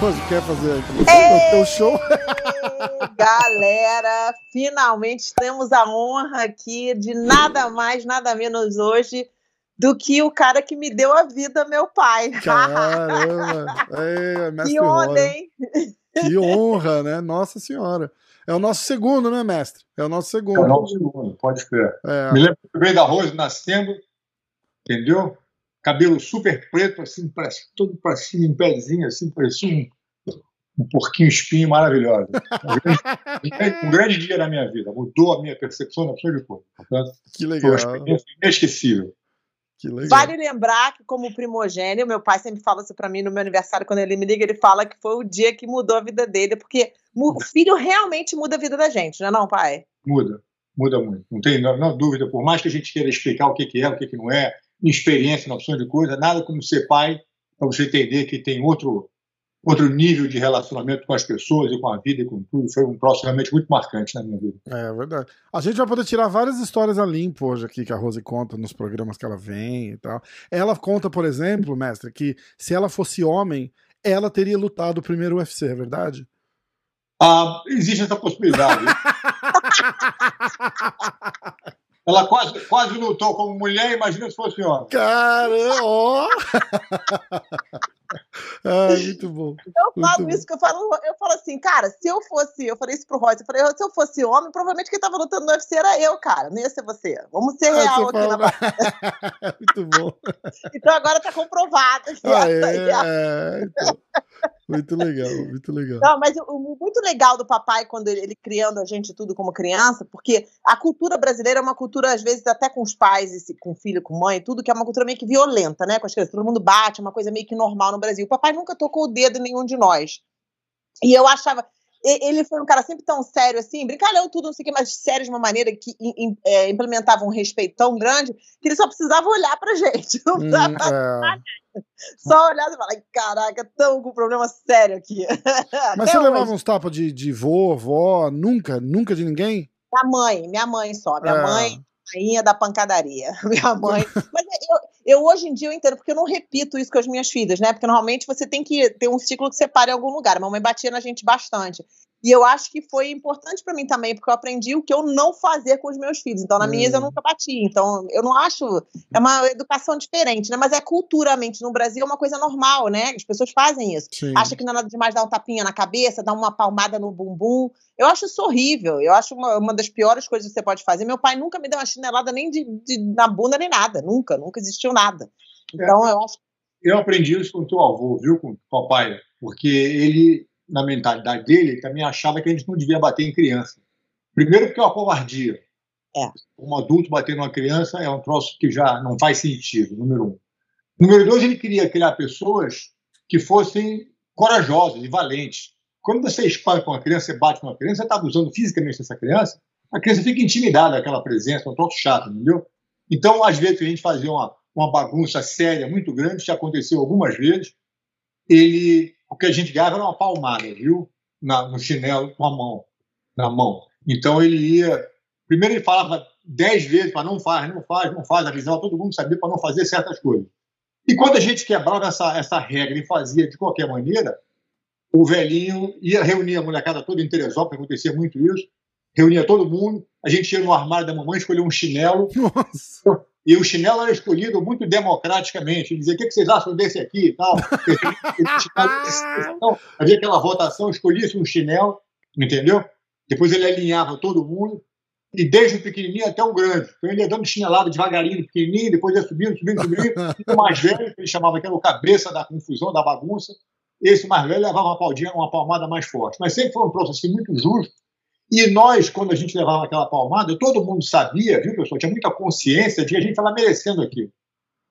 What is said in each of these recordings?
Rose, quer fazer o teu show? Galera, finalmente temos a honra aqui de nada mais, nada menos hoje do que o cara que me deu a vida, meu pai. Caramba! Ei, que honra, hein? Que honra, né? Nossa Senhora. É o nosso segundo, né, mestre? É o nosso segundo. É o nosso segundo, pode crer. É. Me lembro que veio da Rose nascendo, entendeu? Cabelo super preto, assim, pra, todo para cima, em pezinho, assim, parecia um, um porquinho espinho maravilhoso. Um grande, um grande, dia na minha vida. Mudou a minha percepção da pessoa de. Portanto, que legal. Foi uma experiência inesquecível. Vale lembrar que, como primogênio, meu pai sempre fala isso para mim no meu aniversário, quando ele me liga, ele fala que foi o dia que mudou a vida dele, porque o filho realmente muda a vida da gente, não é não, pai? Muda, muda muito. Não tem não, não dúvida, por mais que a gente queira explicar o que, que é, o que, que não é, experiência, na opção de coisa, nada como ser pai, para você entender que tem outro, outro nível de relacionamento com as pessoas e com a vida e com tudo. Foi um próximo realmente muito marcante na minha vida. É verdade. A gente vai poder tirar várias histórias a limpo hoje aqui que a Rose conta nos programas que ela vem e tal. Ela conta, por exemplo, mestre, que se ela fosse homem, ela teria lutado o primeiro UFC, é verdade? Ah, existe essa possibilidade. Ela quase, quase lutou como mulher, imagina se fosse homem. Caramba! Ah, muito bom. Eu falo muito isso bom. que eu falo, eu falo assim, cara, se eu fosse, eu falei isso pro Royce, eu falei, se eu fosse homem, provavelmente quem tava lutando no UFC era eu, cara, não ia ser você. Vamos ser ah, real aqui fala... na Muito bom. então agora tá comprovado. Ah, é, é, então. Muito legal, muito legal. Não, mas o, muito legal do papai quando ele, ele, criando a gente tudo como criança, porque a cultura brasileira é uma cultura, às vezes, até com os pais, com filho, com mãe, tudo, que é uma cultura meio que violenta, né? Com as crianças. Todo mundo bate, é uma coisa meio que normal no Brasil. O papai nunca tocou o dedo em nenhum de nós. E eu achava ele foi um cara sempre tão sério assim, brincalhão tudo, não sei o que, mas sério de uma maneira que é, implementava um respeito tão grande que ele só precisava olhar pra gente. Não hum, é. Só olhar e falar, caraca, estamos com um problema sério aqui. Mas você hoje. levava uns tapas de, de vô, vó, nunca? Nunca de ninguém? Minha mãe, minha mãe só. Minha é. mãe, rainha da pancadaria. Minha mãe. Mas eu, eu, hoje em dia eu entendo, porque eu não repito isso com as minhas filhas, né? Porque normalmente você tem que ter um ciclo que separe em algum lugar. A mamãe batia na gente bastante. E eu acho que foi importante para mim também, porque eu aprendi o que eu não fazer com os meus filhos. Então, na hum. minha eu nunca bati. Então, eu não acho. É uma educação diferente, né? Mas é culturalmente. No Brasil é uma coisa normal, né? As pessoas fazem isso. Sim. Acha que não é nada demais dar um tapinha na cabeça, dar uma palmada no bumbum. Eu acho isso horrível. Eu acho uma, uma das piores coisas que você pode fazer. Meu pai nunca me deu uma chinelada nem de, de na bunda, nem nada. Nunca, nunca existiu nada. Então, é. eu acho. Eu aprendi isso com o teu avô, viu, com o papai? Porque ele na mentalidade dele, ele também achava que a gente não devia bater em criança. Primeiro porque é uma covardia. É. Um adulto bater numa criança é um troço que já não faz sentido, número um. Número dois, ele queria criar pessoas que fossem corajosas e valentes. Quando você espanca uma criança, você bate uma criança, você está abusando fisicamente dessa criança, a criança fica intimidada daquela presença, é um troço chato, entendeu? Então, às vezes, a gente fazia uma, uma bagunça séria, muito grande, já aconteceu algumas vezes, ele o que a gente ganhava era uma palmada, viu? Na, no chinelo com a mão, na mão. Então ele ia. Primeiro ele falava dez vezes para não faz, não faz, não faz, avisava todo mundo sabia para não fazer certas coisas. E quando a gente quebrava essa, essa regra e fazia de qualquer maneira, o velhinho ia reunir a molecada toda em Teresópolis, acontecia muito isso, reunia todo mundo, a gente ia no armário da mamãe, escolher um chinelo. Nossa. E o chinelo era escolhido muito democraticamente. Dizia: o que vocês acham desse aqui e tal? então, havia aquela votação, escolhia-se um chinelo, entendeu? Depois ele alinhava todo mundo, e desde o pequenininho até o grande. Então ele ia dando chinelada devagarinho, pequenininho, depois ia subindo, subindo, subindo. E o mais velho, que ele chamava que era o cabeça da confusão, da bagunça, esse mais velho levava uma, paldinha, uma palmada mais forte. Mas sempre foi um processo assim, muito justo E nós, quando a gente levava aquela palmada, todo mundo sabia, viu, pessoal? Tinha muita consciência de que a gente estava merecendo aquilo.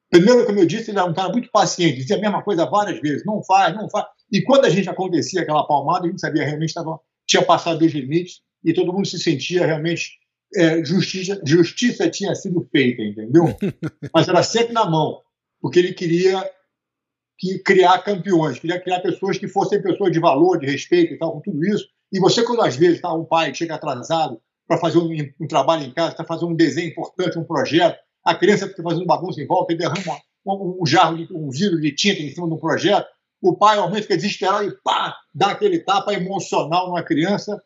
Primeiro, como eu disse, ele era um cara muito paciente, dizia a mesma coisa várias vezes, não faz, não faz. E quando a gente acontecia aquela palmada, a gente sabia realmente que tinha passado dos limites e todo mundo se sentia realmente é, justiça, justiça tinha sido feita, entendeu? Mas era sempre na mão, porque ele queria que criar campeões, queria criar pessoas que fossem pessoas de valor, de respeito e tal, com tudo isso. E você, quando às vezes tá, um pai chega atrasado para fazer um, um, trabalho em casa, está fazendo um desenho importante, um projeto, a criança fica fazendo bagunça em volta e derrama um, um jarro, de, um vidro de tinta em cima de um projeto, o pai realmente fica desesperado e pá, dá aquele tapa emocional numa criança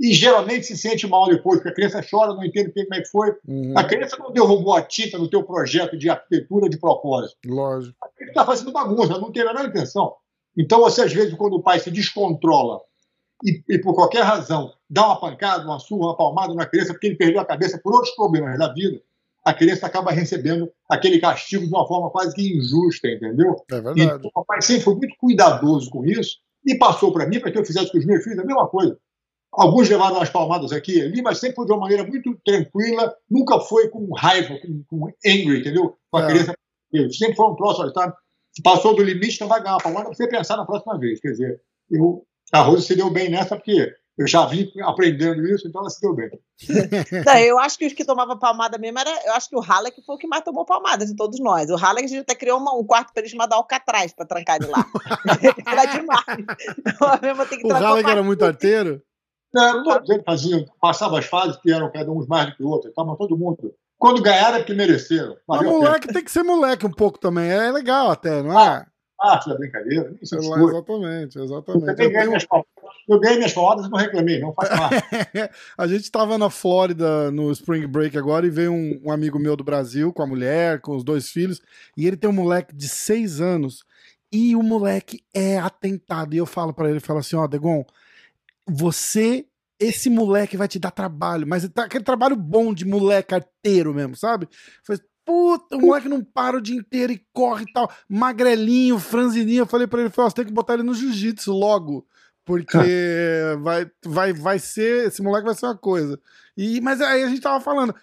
e geralmente se sente mal depois, porque a criança chora, não entende como é que foi. Uhum. A criança não derrubou a tinta no teu projeto de arquitetura de propósito. Lógico. A criança está fazendo bagunça, não tem a menor intenção. Então, você, às vezes, quando o pai se descontrola e, e, por qualquer razão dá uma pancada, uma surra, uma palmada na criança, porque ele perdeu a cabeça por outros problemas da vida, a criança acaba recebendo aquele castigo de uma forma quase que injusta, entendeu? É verdade. Então, o papai sempre foi muito cuidadoso com isso e passou para mim para que eu fizesse com os meus filhos a mesma coisa. Alguns levaram umas palmadas aqui e ali, mas sempre foi de uma maneira muito tranquila, nunca foi com raiva, com, com angry, entendeu? Com a é. criança. Sempre foi um próximo, tá? Passou do limite, então vai ganhar uma palmada para você pensar na próxima vez. Quer dizer, eu, a Rose se deu bem nessa porque eu já vim aprendendo isso, então ela se deu bem. Não, eu acho que os que tomavam palmada mesmo era. Eu acho que o Halleck foi o que mais tomou palmada de todos nós. O Halleck a gente até criou uma, um quarto para ele chamado Alcatraz para trancar ele lá. era demais. Então, o Halleck era muito arteiro? Não, estou fazia, passava as fases que eram cada um mais do que o outro, estava todo mundo. Quando ganharam é porque mereceram. Mas moleque tem que ser moleque um pouco também, é legal até, não é? Parte da brincadeira, isso é Exatamente, exatamente. Eu, ganhei, minhas, eu ganhei minhas palavras e não reclamei, não faz parte. a gente estava na Flórida no Spring Break agora e veio um, um amigo meu do Brasil com a mulher, com os dois filhos, e ele tem um moleque de seis anos e o moleque é atentado. E eu falo para ele, falo assim, ó, Degon, você, esse moleque vai te dar trabalho, mas tá aquele trabalho bom de moleque arteiro mesmo, sabe? Falei, puta, o moleque não para o dia inteiro e corre e tal, magrelinho, franzininho. Eu falei pra ele, falei, você tem que botar ele no jiu-jitsu logo. Porque vai, vai, vai ser. Esse moleque vai ser uma coisa. E, mas aí a gente tava falando,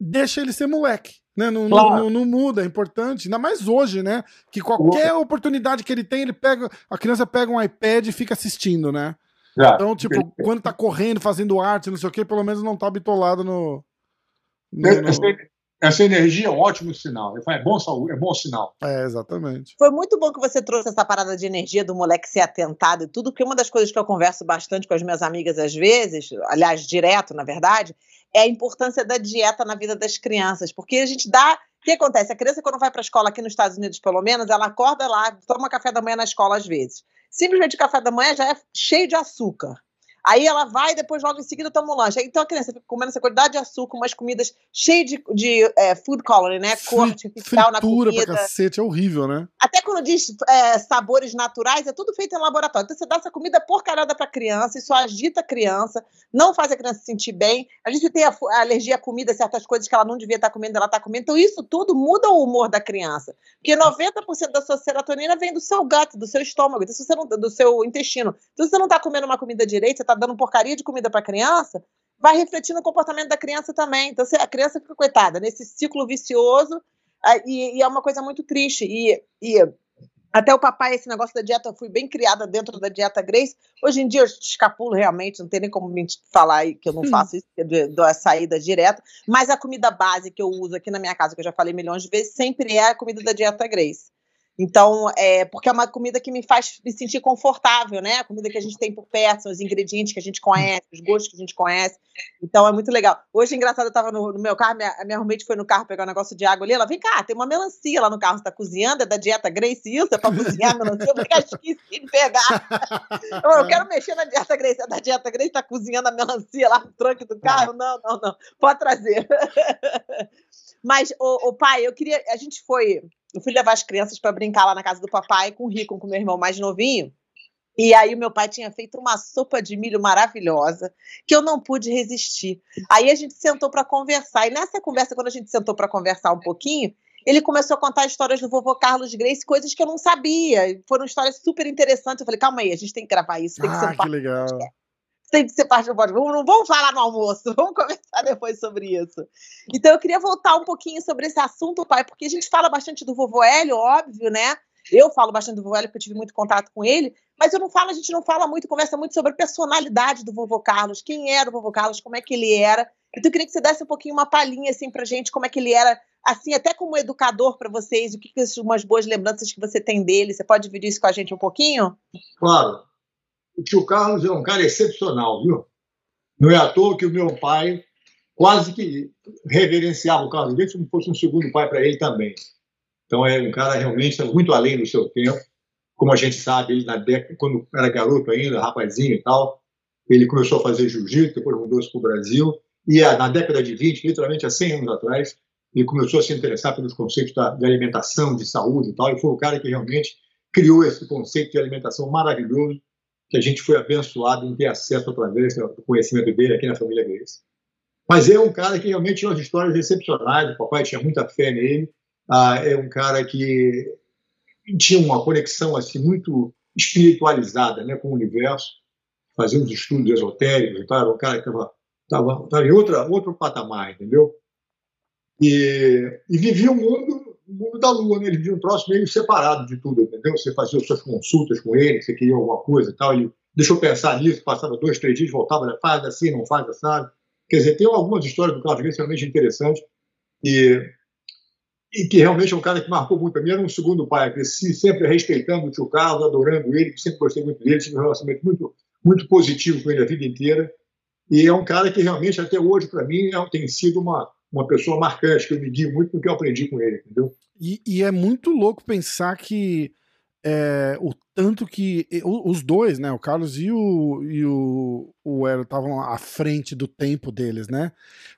deixa ele ser moleque. Né? Não, claro. não, não, não, muda, é importante. Ainda mais hoje, né? Que qualquer oportunidade que ele tem, ele pega. A criança pega um iPad e fica assistindo, né? Já. Então, tipo, quando tá correndo, fazendo arte, não sei o quê, pelo menos não tá bitolado no. no, no... essa, energia é um ótimo sinal. É bom saúde, é bom sinal. É, exatamente. Foi muito bom que você trouxe essa parada de energia do moleque ser atentado e tudo, porque uma das coisas que eu converso bastante com as minhas amigas às vezes, aliás, direto, na verdade, é a importância da dieta na vida das crianças. Porque a gente dá. O que acontece? A criança, quando vai para a escola aqui nos Estados Unidos, pelo menos, ela acorda lá, toma café da manhã na escola às vezes simplesmente o café da manhã já é cheio de açúcar. Aí ela vai e depois logo em seguida toma um lanche. Então a criança fica comendo essa quantidade de açúcar, umas comidas cheias de, de é, food coloring, né? Cor artificial na comida. pra cacete, é horrível, né? Até quando diz é, sabores naturais, é tudo feito em laboratório. Então você dá essa comida porcarada pra criança, isso agita a criança, não faz a criança se sentir bem. A gente tem a, a alergia à comida, certas coisas que ela não devia estar comendo, ela está comendo. Então isso tudo muda o humor da criança. Porque 90% da sua serotonina vem do seu gato, do seu estômago, então, se você não, do seu intestino. Então se você não está comendo uma comida direita, você está dando porcaria de comida para a criança, vai refletir no comportamento da criança também. Então, a criança fica coitada nesse ciclo vicioso e, e é uma coisa muito triste. E, e, até o papai, esse negócio da dieta, eu fui bem criada dentro da dieta Grace. Hoje em dia eu escapulo realmente, não tem nem como me falar que eu não hum. faço isso, da saída direta. Mas a comida base que eu uso aqui na minha casa, que eu já falei milhões de vezes, sempre é a comida da dieta Grace. Então, é, porque é uma comida que me faz me sentir confortável, né? A comida que a gente tem por perto, são os ingredientes que a gente conhece, os gostos que a gente conhece. Então, é muito legal. Hoje, engraçado, eu estava no, no, meu carro, minha, minha roommate foi no carro pegar um negócio de água ali. Ela, vem cá, tem uma melancia lá no carro, você tá cozinhando? É da dieta Grace isso? É para cozinhar melancia? Eu falei, esqueci de pegar. eu, eu quero mexer na dieta Grace. É da dieta Grace, tá cozinhando a melancia lá no trunk do carro? Não, não, não. Pode trazer. Mas, o pai, eu queria. A gente foi eu fui levar as crianças para brincar lá na casa do papai com o Rico, com o meu irmão mais novinho. E aí o meu pai tinha feito uma sopa de milho maravilhosa que eu não pude resistir. Aí a gente sentou para conversar. E nessa conversa, quando a gente sentou para conversar um pouquinho, ele começou a contar histórias do vovô Carlos Grace, coisas que eu não sabia. Foram histórias super interessantes. Eu falei, calma aí, a gente tem que gravar isso, tem que ah, ser um que legal cansei de ser parte do podcast. Não vamos falar no almoço, vamos conversar depois sobre isso. Então eu queria voltar um pouquinho sobre esse assunto, pai, porque a gente fala bastante do vovô Hélio, óbvio, né? Eu falo bastante do vovô Hélio porque eu tive muito contato com ele, mas eu não falo, a gente não fala muito, conversa muito sobre a personalidade do vovô Carlos, quem era o vovô Carlos, como é que ele era. Então eu queria que você desse um pouquinho uma palhinha assim pra gente, como é que ele era, assim, até como educador para vocês, o que, que são umas boas lembranças que você tem dele. Você pode dividir isso com a gente um pouquinho? Claro. O tio Carlos é um cara excepcional, viu? Não é à toa que o meu pai quase que reverenciava o Carlos Dias como fosse um segundo pai para ele também. Então é um cara realmente muito além do seu tempo. Como a gente sabe, ele na década, quando era garoto ainda, rapazinho e tal, ele começou a fazer jiu-jitsu, depois mudou-se para o Brasil. E na década de 20, literalmente há 100 anos atrás, ele começou a se interessar pelos conceitos de alimentação, de saúde e tal, e foi o cara que realmente criou esse conceito de alimentação maravilhoso que a gente foi abençoado em ter acesso através do conhecimento dele aqui na família Grace. Mas é um cara que realmente tinha umas histórias excepcionais, o papai tinha muita fé nele, ah, é um cara que tinha uma conexão assim muito espiritualizada né, com o universo, fazia uns estudos esotéricos e tal, era um cara que estava em outra, outro patamar, entendeu? E, e vivia o mundo, mundo da lua, né? ele vivia um troço meio separado de tudo, entendeu? Você fazia suas consultas com ele, você queria alguma coisa e tal, ele deixou pensar nisso, passava dois, três dias, voltava, faz assim, não faz assim. Quer dizer, tem algumas histórias do Carlos Grace realmente interessantes e e que realmente é um cara que marcou muito para mim, era um segundo pai, cresci sempre respeitando o tio Carlos, adorando ele, sempre gostei muito dele, tive um relacionamento muito, muito positivo com ele a vida inteira, e é um cara que realmente até hoje para mim é, tem sido uma, uma pessoa marcante, que eu me guio muito no que eu aprendi com ele, entendeu? E, e é muito louco pensar que é, o tanto que os dois, né, o Carlos e o, e o, o Hélio estavam à frente do tempo deles, né?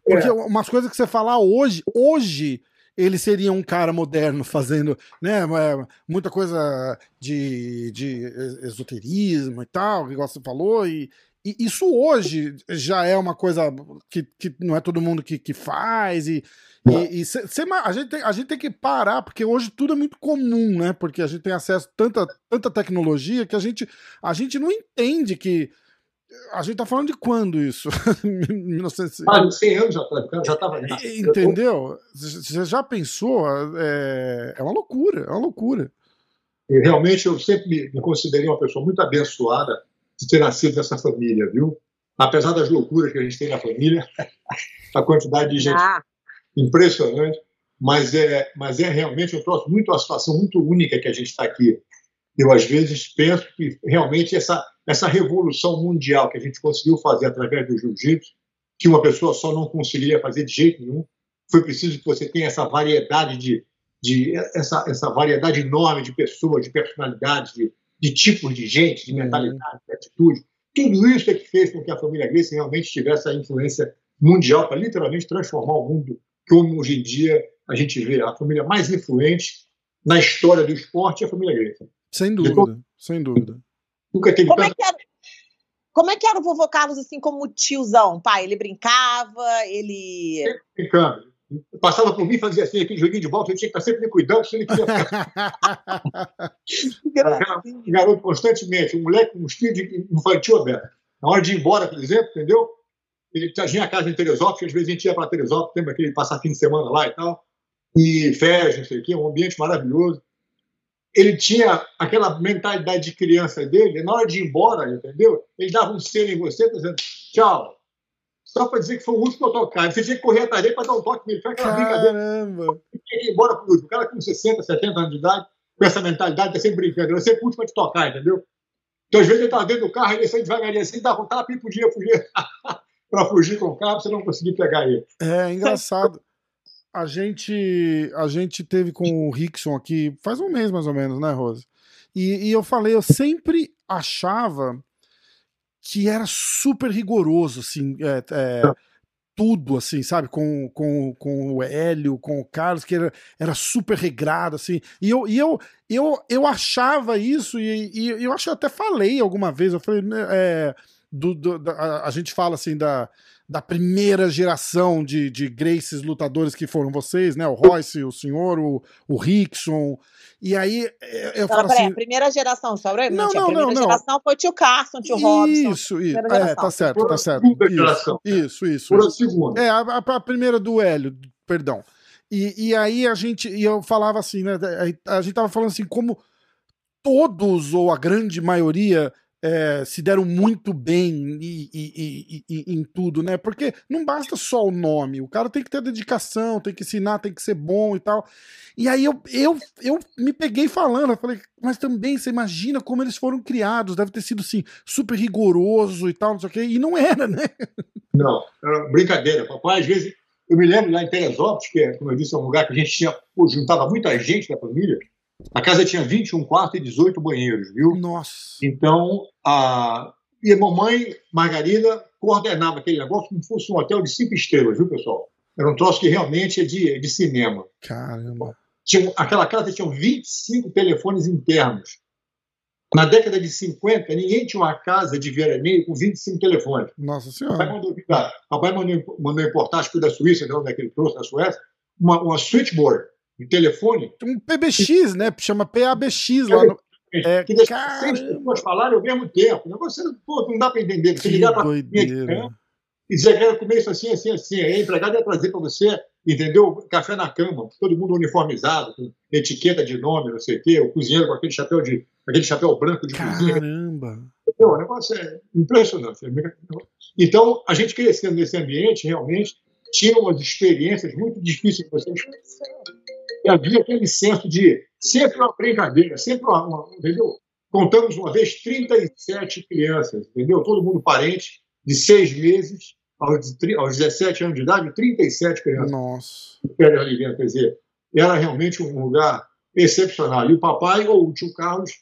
Porque é. umas coisas que você falar hoje, hoje ele seria um cara moderno fazendo né, é, muita coisa de, de esoterismo e tal, igual você falou, e, e isso hoje já é uma coisa que, que não é todo mundo que, que faz, e, e, e cê, cê, a, gente tem, a gente tem que parar, porque hoje tudo é muito comum, né? Porque a gente tem acesso a tanta, tanta tecnologia que a gente, a gente não entende que a gente tá falando de quando isso? 1900... Ah, 100 anos já, já estava. Entendeu? Você já pensou? É, é uma loucura, é uma loucura. E realmente eu sempre me, me considerei uma pessoa muito abençoada de ter nascido nessa família, viu? Apesar das loucuras que a gente tem na família, a quantidade de gente ah. impressionante, mas é, mas é realmente um troço muito uma situação muito única que a gente está aqui. Eu às vezes penso que realmente essa essa revolução mundial que a gente conseguiu fazer através do jiu-jitsu, que uma pessoa só não conseguiria fazer de jeito nenhum, foi preciso que você tenha essa variedade de, de essa, essa variedade enorme de pessoas, de personalidades, de, de tipos de gente, de uhum. mentalidade, de atitude. Tudo isso é que fez com que a família Gracie realmente tivesse a influência mundial para literalmente transformar o mundo como hoje em dia a gente vê a família mais influente na história do esporte é a família Gracie. Sem dúvida, sem dúvida. Nunca teve como, é que era, como é que era o vovô Carlos, assim, como tiozão, pai? Ele brincava, ele... Sempre brincando. Passava por mim e fazia assim, aquele joguinho de volta, eu tinha que estar sempre me cuidando, se ele queria um garoto constantemente, um moleque com um espírito infantil aberto. Na hora de ir embora, por exemplo, entendeu? Ele tinha a casa em Teresópolis, às vezes a gente ia para Teresópolis, lembra que ele passar fim de semana lá e tal, e férias, não sei o quê, um ambiente maravilhoso ele tinha aquela mentalidade de criança dele, na hora de ir embora, entendeu? Ele dava um selo em você, dizendo tchau. Só para dizer que foi o último a tocar. Você tinha que correr atrás dele para dar um toque nele. Foi aquela brincadeira. Ele tinha que ir embora pro último. O cara com 60, 70 anos de idade, com essa mentalidade, tá sempre brincando. Você é o último a te tocar, entendeu? Então, às vezes, ele estava dentro do carro, ele saía devagarinho assim, dava um tapa e podia fugir. para fugir com o carro, você não conseguia pegar ele. É, engraçado a gente a gente teve com o Rickson aqui faz um mês mais ou menos, né, Rosa? E, e, eu falei, eu sempre achava que era super rigoroso, assim, é, é, tudo, assim, sabe? Com, com, com o Hélio, com o Carlos, que era, era super regrado, assim. E eu, e eu, eu, eu achava isso, e, e eu acho que eu até falei alguma vez, eu falei, né, é, do, do da, a, a, gente fala assim da, da primeira geração de, de Graces lutadores que foram vocês, né? O Royce, o senhor, o, o Rickson. E aí eu, eu falo assim. a primeira geração, só pra... não, não, a primeira não, geração não. foi o tio Carson, tio Robson. Isso, isso. É, tá certo, tá certo. Isso, isso, isso. Por a segunda. É, a, a, primeira do Hélio, perdão. E, e aí a gente, e eu falava assim, né? A gente tava falando assim, como todos, ou a grande maioria, é, se deram muito bem e, e, e, em tudo, né? Porque não basta só o nome, o cara tem que ter dedicação, tem que ensinar, tem que ser bom e tal. E aí eu, eu, eu me peguei falando, eu falei, mas também você imagina como eles foram criados, deve ter sido assim, super rigoroso e tal, não sei o quê, e não era, né? Não, era brincadeira. Papai, às vezes, eu me lembro lá em Teresópolis, que é, como eu disse, é um lugar que a gente tinha, juntava muita gente da família. A casa tinha 21 quartos e 18 banheiros, viu? Nossa. Então, a... e a mamãe, Margarida, coordenava aquele negócio como se fosse um hotel de cinco estrelas, viu, pessoal? Era um troço que realmente é de, de cinema. Caramba. Tinha, aquela casa tinha 25 telefones internos. Na década de 50, ninguém tinha uma casa de veraneio com 25 telefones. Nossa Senhora. Papai mandou, papai mandou, mandou importar, acho que da Suíça, não, daquele trouxe da Suécia, uma, uma switchboard de telefone. Um PBX, né? Chama PABX lá no. É, que deixa seis pessoas falarem ao mesmo tempo. Você, pô, não dá para entender. Você ligar para e dizer que era comer isso assim, assim, assim. Aí a empregada ia trazer para você, entendeu? Café na cama, todo mundo uniformizado, com etiqueta de nome, não sei o quê, o cozinheiro com aquele chapéu de aquele chapéu branco de Caramba. cozinha. Caramba! O negócio é impressionante. Então, a gente crescendo nesse ambiente, realmente, tinha umas experiências muito difíceis de vocês. E havia aquele senso de sempre uma brincadeira, sempre uma, uma entendeu? Contamos uma vez 37 crianças, entendeu? Todo mundo parente, de seis meses aos, aos 17 anos de idade, 37 crianças. Nossa. Quer dizer, era realmente um lugar excepcional. E o papai ou o tio Carlos,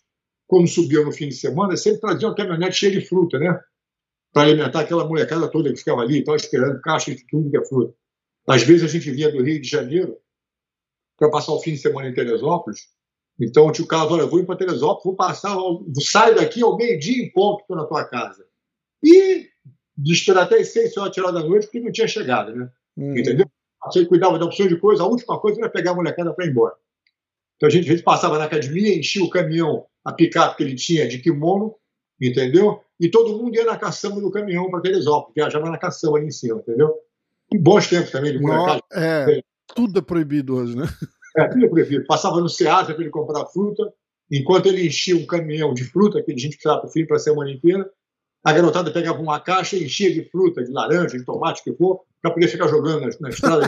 quando subia no fim de semana, sempre trazia uma caminhonete cheia de fruta, né? Para alimentar aquela molecada toda que ficava ali, estava esperando caixa de tudo que é fruta. Às vezes a gente vinha do Rio de Janeiro para passar o fim de semana em Teresópolis. Então o tio Carlos, olha, eu vou ir para Teresópolis, vou passar, saio daqui ao meio-dia em ponto, estou na tua casa. E esperar até as seis horas tirar da noite, porque não tinha chegado, né? Uhum. Entendeu? Você cuidava de opções de coisa, a última coisa era pegar a molecada para ir embora. Então a gente, a gente passava na academia, enchia o caminhão, a picape que ele tinha de kimono, entendeu? E todo mundo ia na caçamba do caminhão para Teresópolis, viajava na caçamba ali em cima, entendeu? E bons tempos também de molecada. É, tudo é proibido hoje, né? É, tudo é proibido. Passava no Ceasa para ele comprar fruta, enquanto ele enchia um caminhão de fruta, que a gente precisava para o filho para a semana inteira, a garotada pegava uma caixa e enchia de fruta, de laranja, de tomate, o que for, para poder ficar jogando na, na estrada.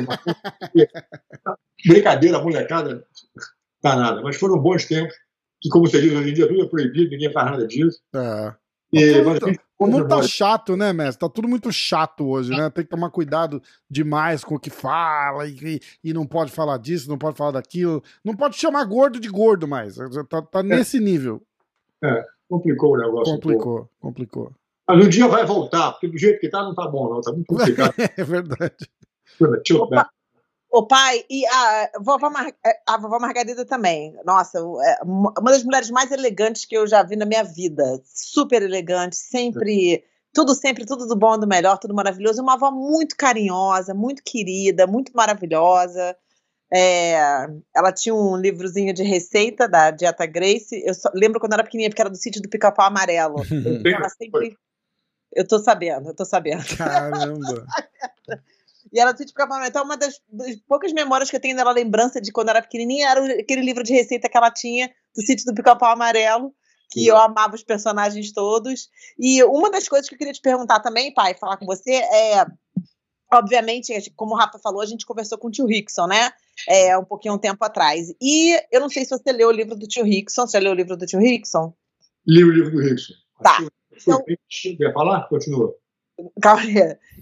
Brincadeira, molecada, danada. Mas foram bons tempos, que, como você diz, hoje em dia tudo é proibido, ninguém faz nada disso. É. E, mas, tá, o mundo tá chato, né, mestre? Tá tudo muito chato hoje, né? Tem que tomar cuidado demais com o que fala e, e não pode falar disso, não pode falar daquilo. Não pode chamar gordo de gordo mais. Tá, tá é. nesse nível. É, complicou o negócio. Complicou, um complicou. Mas um dia vai voltar, porque do jeito que tá não tá bom, não. Tá muito complicado. é verdade. Opa, o pai e a vovó, Mar... É, a vovó Margarida também. Nossa, é uma das mulheres mais elegantes que eu já vi na minha vida. Super elegante, sempre. Tudo sempre, tudo do bom, do melhor, tudo maravilhoso. Uma avó muito carinhosa, muito querida, muito maravilhosa. É, ela tinha um livrozinho de receita da Dieta Grace. Eu só, lembro quando era pequenininha, porque era do sítio do Pica-Pau Amarelo. ela sempre eu tô sabendo, eu tô sabendo. Caramba! e ela tipo, então uma das, das, poucas memórias que eu tenho dela, lembrança de quando era pequenininha, era aquele livro de receita que ela tinha do sítio do Pica-Pau Amarelo, que eu amava os personagens todos. E uma das coisas que eu queria te perguntar também, pai, falar com você, é obviamente, como o Rafa falou, a gente conversou com o tio Rickson, né? É, um pouquinho um tempo atrás. E eu não sei se você leu o livro do tio Rickson. Você já leu o livro do tio Rickson? Li o livro do Rickson. Tá. Então, Quer falar? Continua. Calma.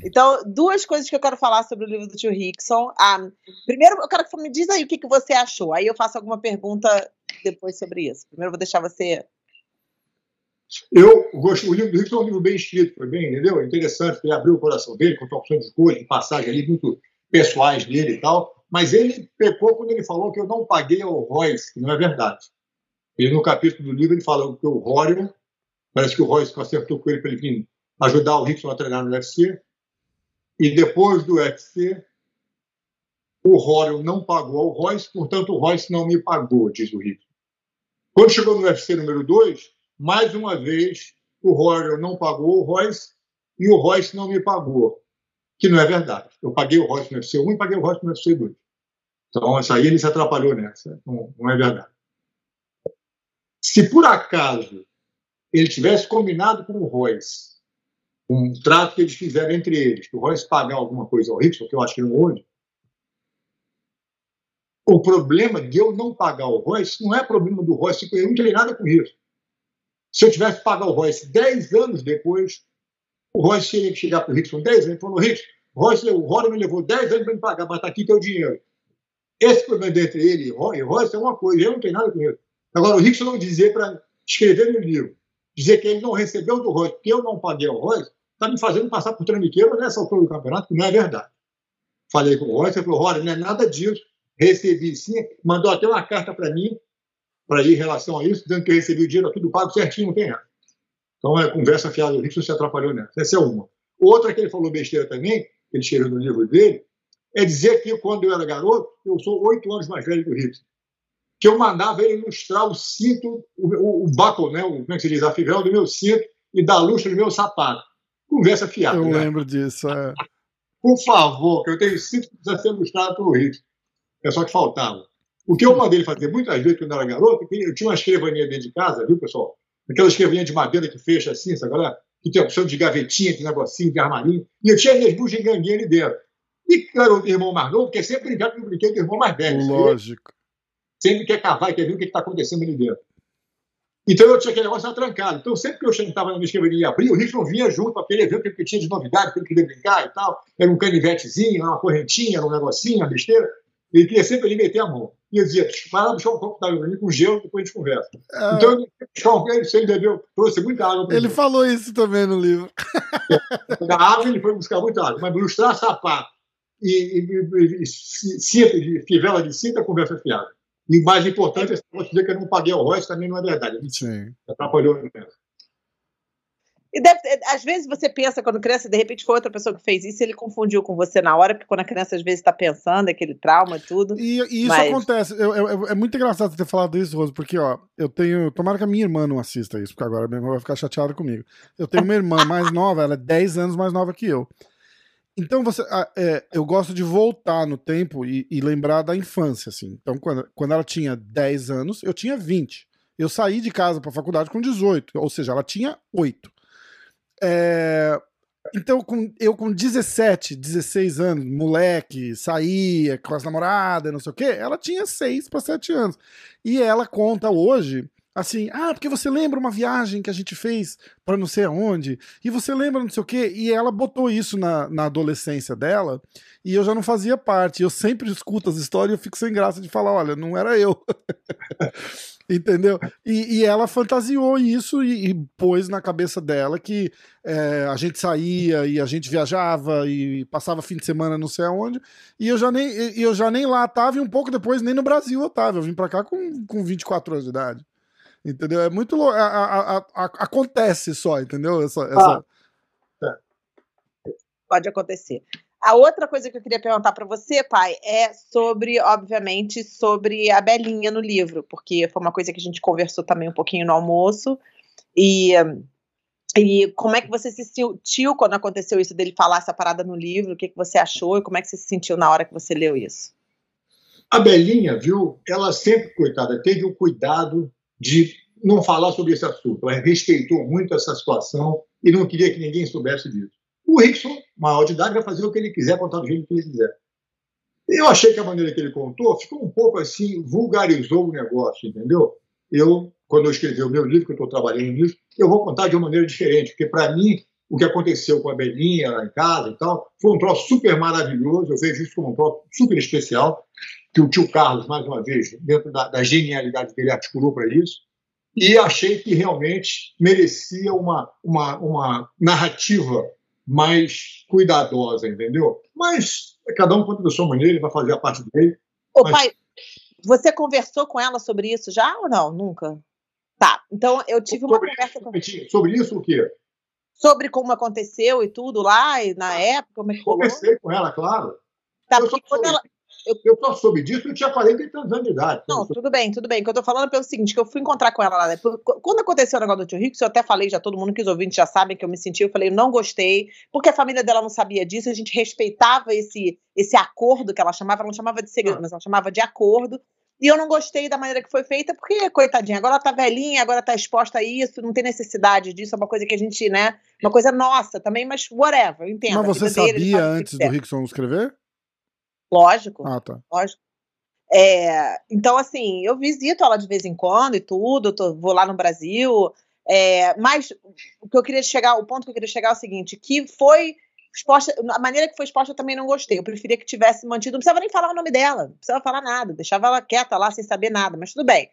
Então, duas coisas que eu quero falar sobre o livro do tio Rickson. Ah, primeiro, eu quero que me diz aí o que, que você achou. Aí eu faço alguma pergunta depois sobre isso. Primeiro, eu vou deixar você. Eu gosto. O livro do Rickson é um livro bem escrito, foi bem, entendeu? Interessante, ele abriu o coração dele, com opções de coisa, de passagem ali, muito pessoais dele e tal. Mas ele pecou quando ele falou que eu não paguei ao Royce, que não é verdade. Ele, no capítulo do livro, ele fala que o Rorion Parece que o Royce acertou com ele para ele vir ajudar o Rickson a treinar no UFC. E depois do UFC, o Rory não pagou ao Royce, portanto o Royce não me pagou, diz o Rickson. Quando chegou no UFC número 2, mais uma vez o Rory não pagou o Royce e o Royce não me pagou, que não é verdade. Eu paguei o Royce no UFC 1 e paguei o Royce no UFC 2. Então, isso aí ele se atrapalhou nessa. Não, não é verdade. Se por acaso ele tivesse combinado com o Royce um trato que eles fizeram entre eles, que o Royce pagar alguma coisa ao Rickson, que eu acho que não houve, o problema de eu não pagar o Royce não é problema do Royce, eu não tenho nada com isso. Se eu tivesse que pagar o Royce 10 anos depois, o Royce teria que chegar para o Rickson 10 anos e falou: Rickson, Royce, o Rory me levou 10 anos para me pagar, mas está aqui teu dinheiro. Esse problema entre ele e o Royce é uma coisa, eu não tenho nada com isso. Agora, o Rickson não dizer para escrever no livro, dizer que ele não recebeu do Royce, porque eu não paguei ao Royce, está me fazendo passar por trambiqueiro nessa altura do campeonato, que não é verdade. Falei com o Royce, ele falou: Rory, não é nada disso recebi sim, mandou até uma carta para mim, para ir em relação a isso, dizendo que eu recebi o dinheiro tudo pago certinho, não tem. Então, é conversa fiada do Rickson se atrapalhou nessa. Essa é uma. Outra que ele falou besteira também, que ele escreveu no livro dele, é dizer que quando eu era garoto, eu sou oito anos mais velho que o que eu mandava ele ilustrar o cinto, o, o, o buckle, né, o, como é que se diz, a fivela do meu cinto e da lustra do meu sapato. Conversa fiada. Eu né? lembro disso. É. Por favor, que eu tenho cinto que precisa ser ilustrado pelo Rickson. É só que faltava. O que eu mandei ele fazer muitas vezes quando eu era garoto, eu tinha uma escrivaninha dentro de casa, viu, pessoal? Aquela escrivaninha de madeira que fecha assim, sabe agora? Que tem a opção de gavetinha, de negocinho, de armarinho. E eu tinha minhas bugiganguinhas ali dentro. E era o irmão mais novo, porque sempre brincava com o brinquedo do irmão mais velho. Lógico. Sempre quer cavar e quer ver o que está acontecendo ali dentro. Então eu tinha aquele negócio trancado. Então sempre que eu sentava na minha escrivaninha e abria, o Rickson vinha junto para querer ver o que tinha de novidade, o que ele queria brincar e tal. Era um canivetezinho, uma correntinha, era um negocinho, uma besteira. Ele queria sempre ali meter a mão. E eu dizia, vai lá buscar um copo d'água com gelo, depois a gente conversa. É... Então, ele buscar um ele, bebeu, trouxe muita água Ele mim. falou isso também no livro. Da água ele foi buscar muita água, mas ilustrar sapato e, e, e, cinta, de, fivela de cinta, conversa fiada. E o mais importante é dizer que eu não paguei o Royce, também não é verdade. Sim. Atrapalhou a e deve, às vezes você pensa, quando criança, de repente foi outra pessoa que fez isso, ele confundiu com você na hora, porque quando a criança às vezes está pensando, aquele trauma e tudo. E, e isso mas... acontece. Eu, eu, é muito engraçado você ter falado isso, Rose, porque, ó, eu tenho. Tomara que a minha irmã não assista isso, porque agora minha irmã vai ficar chateada comigo. Eu tenho uma irmã mais nova, ela é 10 anos mais nova que eu. Então você, é, eu gosto de voltar no tempo e, e, lembrar da infância, assim. Então, quando, quando ela tinha 10 anos, eu tinha 20. Eu saí de casa para a faculdade com 18, ou seja, ela tinha 8. É, então, com, eu com 17, 16 anos, moleque, saía com as namoradas, não sei o quê, ela tinha 6 para 7 anos. E ela conta hoje, assim, ah, porque você lembra uma viagem que a gente fez para não sei aonde, e você lembra não sei o quê, e ela botou isso na, na adolescência dela, e eu já não fazia parte. Eu sempre escuto as histórias e eu fico sem graça de falar, olha, não era eu. Entendeu? E, e, ela fantasiou isso e, e, pôs na cabeça dela que é, a gente saía e a gente viajava e passava fim de semana não sei aonde. E eu já nem, eu já nem lá tava e um pouco depois nem no Brasil eu tava. Eu vim pra cá com, com 24 anos de idade. Entendeu? É muito louco. Acontece só, entendeu? Essa, essa... Ah. Pode acontecer. A outra coisa que eu queria perguntar para você, pai, é sobre, obviamente, sobre a Belinha no livro, porque foi uma coisa que a gente conversou também um pouquinho no almoço. E, e como é que você se sentiu quando aconteceu isso dele falar essa parada no livro? O que, que você achou e como é que você se sentiu na hora que você leu isso? A Belinha, viu, ela sempre, coitada, teve o cuidado de não falar sobre esse assunto. Ela respeitou muito essa situação e não queria que ninguém soubesse disso. O Rickson, maior de idade, vai fazer o que ele quiser, contar do jeito que ele quiser. Eu achei que a maneira que ele contou ficou um pouco assim, vulgarizou o negócio, entendeu? Eu, quando eu escrevi o meu livro, que eu estou trabalhando nisso, eu vou contar de uma maneira diferente, porque para mim, o que aconteceu com a Belinha lá em casa e tal, foi um troço super maravilhoso, eu vejo isso como um troço super especial, que o tio Carlos, mais uma vez, dentro da, da genialidade dele, articulou para isso, e achei que realmente merecia uma, uma, uma narrativa mais cuidadosa, entendeu? Mas cada um conta da sua maneira, ele vai fazer a parte dele. Ô, mas... pai, você conversou com ela sobre isso já ou não? Nunca? Tá, então eu tive uma sobre conversa com... Sobre isso o quê? Sobre como aconteceu e tudo lá, e na época, como é que? Conversei com ela, claro. Tá, Eu só quando ela, Eu, eu só soube disso, eu tinha 40 e tantos anos de idade. Não, tudo bem, tudo bem. O que eu tô falando é pelo seguinte, que eu fui encontrar com ela lá, né? Quando aconteceu o negócio do tio Rico, eu até falei, já todo mundo que os ouvintes já sabem que eu me senti, eu falei, eu não gostei, porque a família dela não sabia disso, a gente respeitava esse, esse acordo que ela chamava, ela não chamava de segredo, Ah. mas ela chamava de acordo, e eu não gostei da maneira que foi feita, porque, coitadinha, agora ela tá velhinha, agora tá exposta a isso, não tem necessidade disso, é uma coisa que a gente, né, uma coisa nossa também, mas whatever, entendo. Mas você sabia que antes do. Rickson escrever? Lógico. Ah, tá. Lógico. É, então, assim, eu visito ela de vez em quando e tudo, tô- vou lá no Brasil, é, mas o que eu queria chegar, o ponto que eu queria chegar é o seguinte, que foi exposta, a maneira que foi exposta eu também não gostei, eu preferia que tivesse mantido, não precisava nem falar o nome dela, não precisava falar nada, deixava ela quieta lá sem saber nada, mas tudo bem.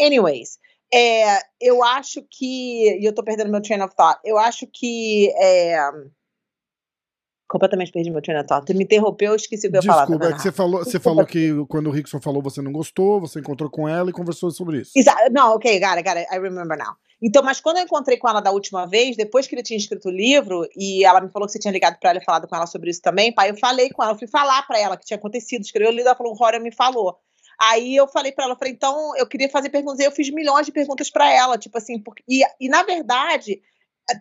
Anyways, é, eu acho que, e eu tô perdendo meu train of thought, eu acho que, é, completamente perdi meu train of thought, tu me interrompeu, eu esqueci o que eu ia falar. tá Desculpa, é que você falou, você Desculpa. falou que quando o Rickson falou você não gostou, você encontrou com ela e conversou sobre isso. Exa- Não, ok, got it, got it, I remember now. Então, mas quando eu encontrei com ela da última vez, depois que ele tinha escrito o livro, e ela me falou que você tinha ligado pra ela e falado com ela sobre isso também, pai, eu falei com ela, fui falar pra ela que tinha acontecido, escreveu o livro, ela falou, o Rora me falou. Aí eu falei pra ela, eu falei, então eu queria fazer perguntas, e eu fiz milhões de perguntas pra ela, tipo assim, porque, e, e na verdade,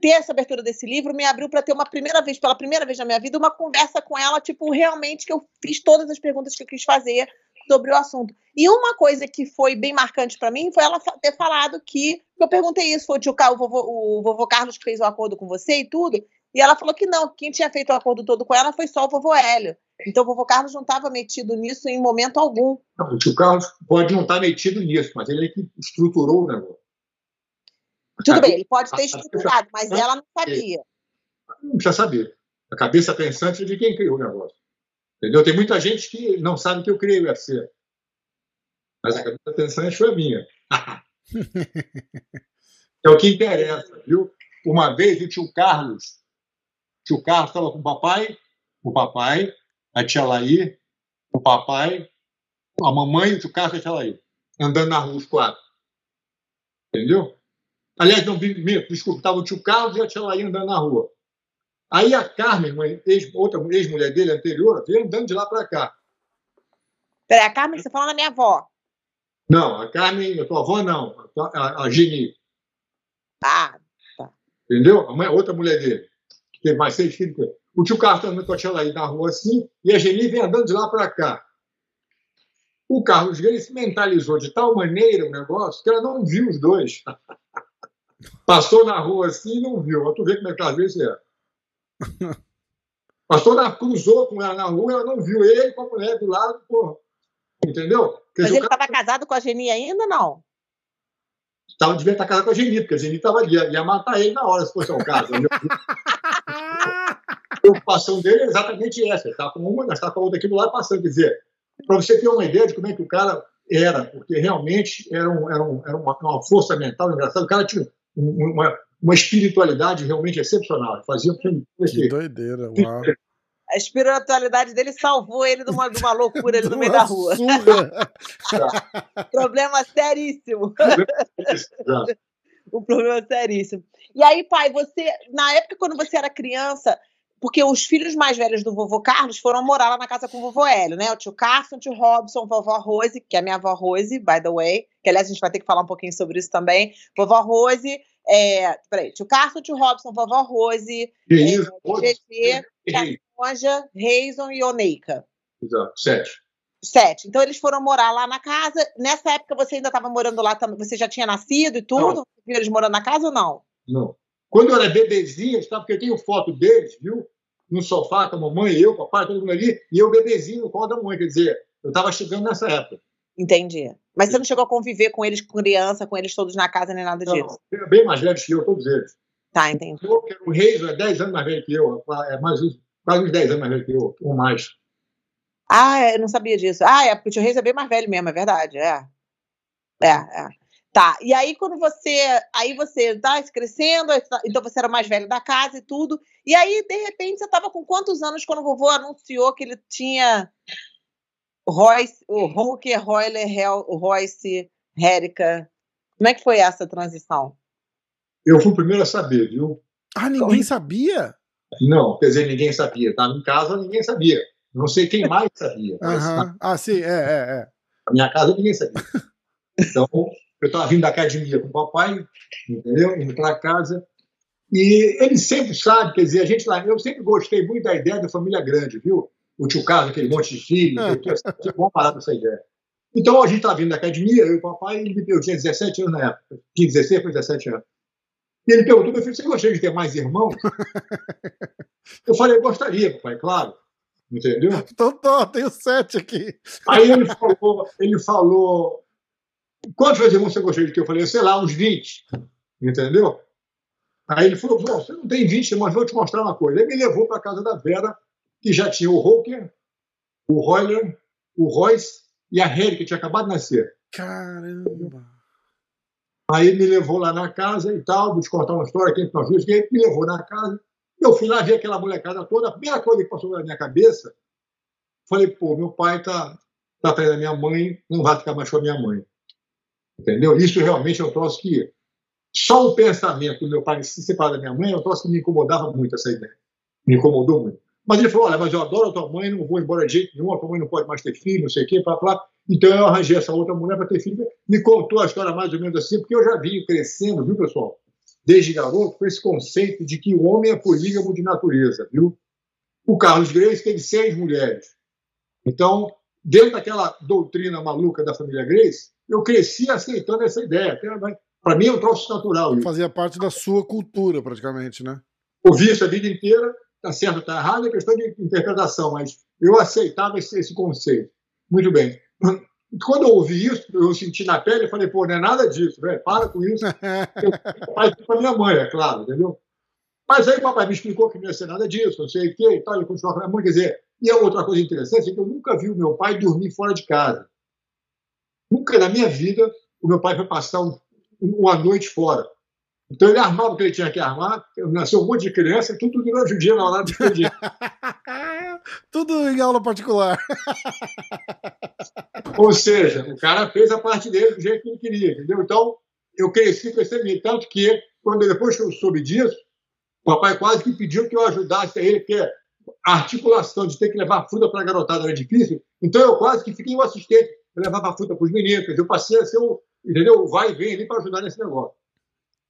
ter essa abertura desse livro me abriu pra ter uma primeira vez, pela primeira vez na minha vida, uma conversa com ela, tipo, realmente que eu fiz todas as perguntas que eu quis fazer sobre o assunto. E uma coisa que foi bem marcante pra mim foi ela ter falado que eu perguntei isso, foi o tio Ca- o vovô, o vovô Carlos que fez o acordo com você e tudo, e ela falou que não, que quem tinha feito o acordo todo com ela foi só o vovô Hélio. Então o vovô Carlos não estava metido nisso em momento algum. Não, o tio Carlos pode não estar metido nisso, mas ele é que estruturou o negócio. Tudo bem, ele pode ter estruturado, mas ela não sabia. Não precisa saber. A cabeça pensante é de quem criou o negócio. Entendeu? Tem muita gente que não sabe que eu criei o UFC. Mas a cabeça pensante foi a minha. é o que interessa, viu? Uma vez o tio Carlos, o tio Carlos estava com o papai, o papai, a tia Laí, o papai, a mamãe, o tio Carlos e a tia Laí, andando na rua, os quatro. Entendeu? Aliás, não, me- me- desculpa, estava o tio Carlos e a tia Laí andando na rua. Aí a Carmen, ex- outra ex-mulher dele anterior, veio andando de lá para cá. Peraí, a Carmen, você falando da minha avó. Não, a Carmen, a tua avó não, a, a, a Geni, Ah, entendeu? A mãe- outra mulher dele, que teve mais seis filhos. O tio Carlos andando com a tia Laí na rua assim, e a Geni vem andando de lá para cá. O Carlos Gani se mentalizou de tal maneira o negócio que ela não viu os dois. Passou na rua assim e não viu. Tu vê como é que às vezes é. Passou na, cruzou com ela na rua, ela não viu ele com a mulher do lado, porra. Entendeu? Quer mas ele o cara estava casado com a Geni ainda, não? tava, devia estar casado com a Geni, porque a Geni tava ali, ia, ia matar ele na hora, se fosse o caso. A preocupação dele é exatamente essa. Ele está com uma, nós está com a outra aqui do lado passando. Quer dizer, para você ter uma ideia de como é que o cara era, porque realmente era, um, era, um, era uma, uma força mental engraçada. O cara tinha um- uma, uma espiritualidade realmente excepcional. Ele Fazia com Que doideira, uau. A espiritualidade dele salvou ele de uma, de uma loucura ali no meio da rua. Problema seríssimo. Exato. um problema seríssimo. E aí, pai, você, na época quando você era criança, porque os filhos mais velhos do vovô Carlos foram morar lá na casa com o vovô Hélio, né? O tio Carson, o tio Robson, vovó Rose, que é a minha avó Rose, by the way, que aliás a gente vai ter que falar um pouquinho sobre isso também. Vovó Rose, é, peraí, tio Carson, tio Robson, vovó Rose? GG, Errei. Monja, Reison e Oneika. Exato. Sete. Sete. Então eles foram morar lá na casa. Nessa época você ainda estava morando lá também? Você já tinha nascido e tudo? Não. Viu eles morando na casa ou não? Não. Quando eu era bebezinho, tá? porque eu tenho foto deles, viu? No sofá com a mamãe, eu, papai, todo mundo ali, e eu bebezinho no colo da mãe. Quer dizer, eu estava chegando nessa época. Entendi. Mas você não chegou a conviver com eles, com criança, com eles todos na casa, nem nada disso? Não, bem mais velhos que eu, todos eles. Tá, entendi. Eu, que era o Reis, é 10 anos mais velho que eu, é mais, uns- quase uns 10 anos mais velho que eu, ou mais. Ah, eu não sabia disso. Ah, é, porque o tio Reis é bem mais velho mesmo, é verdade. É. É, é. Tá. E aí, quando você. Aí você tá crescendo, tá- então você era o mais velho da casa e tudo. E aí, de repente, você tava com quantos anos quando o vovô anunciou que ele tinha Royce, o Hulk, Royler, Hel- Royce, Hérica. Como é que foi essa transição? Eu fui o primeiro a saber, viu? Ah, ninguém sabia? Não, quer dizer, ninguém sabia. Estava em casa, ninguém sabia. Não sei quem mais sabia. Mas Aham. Ah, sim, é, é, é. Na minha casa, ninguém sabia. Então, eu estava vindo da academia com o papai, entendeu? Indo para casa. E ele sempre sabe, quer dizer, a gente lá, eu sempre gostei muito da ideia da família grande, viu? O tio Carlos, aquele monte de filhos, eu tinha sempre bom parar essa ideia. Então a gente estava vindo da academia, eu e o papai, ele, eu tinha 17 anos na época, tinha 16 para 17 anos. E ele perguntou, meu filho, você gostaria de ter mais irmãos? Eu falei, gostaria, papai, claro. Entendeu? Então, tô, tenho sete aqui. Aí ele falou, ele falou, quantos irmãos você gostaria de ter? Eu falei, sei lá, uns 20. Entendeu? Aí ele falou, "Pô, você não tem 20 irmãos, vou te mostrar uma coisa. Ele me levou para casa da Vera, que já tinha o Hawker, o Royler, o Royce e a Harry, que tinha acabado de nascer. Caramba. Aí me levou lá na casa e tal, vou te contar uma história aqui entre nós dois, que ele me levou na casa. Eu fui lá ver aquela molecada toda. A primeira coisa que passou na minha cabeça, falei, pô, meu pai tá, tá atrás da minha mãe, não vai ficar mais com a minha mãe. Entendeu? Isso realmente é um troço que. Só o pensamento do meu pai se separar da minha mãe é um troço que me incomodava muito, essa ideia. Me incomodou muito. Mas ele falou: olha, mas eu adoro a tua mãe, não vou embora de jeito nenhum, a tua mãe não pode mais ter filho, não sei o quê, blá, blá. Então eu arranjei essa outra mulher para ter filho. Me contou a história mais ou menos assim, porque eu já vim crescendo, viu, pessoal? Desde garoto, com esse conceito de que o homem é polígamo de natureza, viu? O Carlos Grace teve seis mulheres. Então, dentro daquela doutrina maluca da família Grace, eu cresci aceitando essa ideia. Para mim é um troço natural. Fazia parte da sua cultura, praticamente, né? Ouvi isso a vida inteira, está certo ou está errado, é questão de interpretação, mas eu aceitava esse, esse conceito. Muito bem. Quando eu ouvi isso, eu senti na pele, eu falei, pô, não é nada disso, velho, para com isso. Eu faz para minha mãe, é claro, entendeu? Mas aí o papai me explicou que não ia ser nada disso, não sei o quê e tal, ele continuava com a minha mãe. Quer dizer, e a outra coisa interessante é que eu nunca vi o meu pai dormir fora de casa. Nunca na minha vida o meu pai foi passar um, uma noite fora. Então ele armava o que ele tinha que armar, nasceu um monte de criança, tudo durante o dia na hora de dia. tudo em aula particular. Ou seja, o cara fez a parte dele do jeito que ele queria, entendeu? Então, eu cresci com esse ambiente. Tanto que, quando depois que eu soube disso, o papai quase que pediu que eu ajudasse ele, porque a articulação de ter que levar fruta para a garotada era difícil. Então, eu quase que fiquei o assistente. Eu levava fruta para os meninos, eu passei a ser o, entendeu? vai e vem ali para ajudar nesse negócio.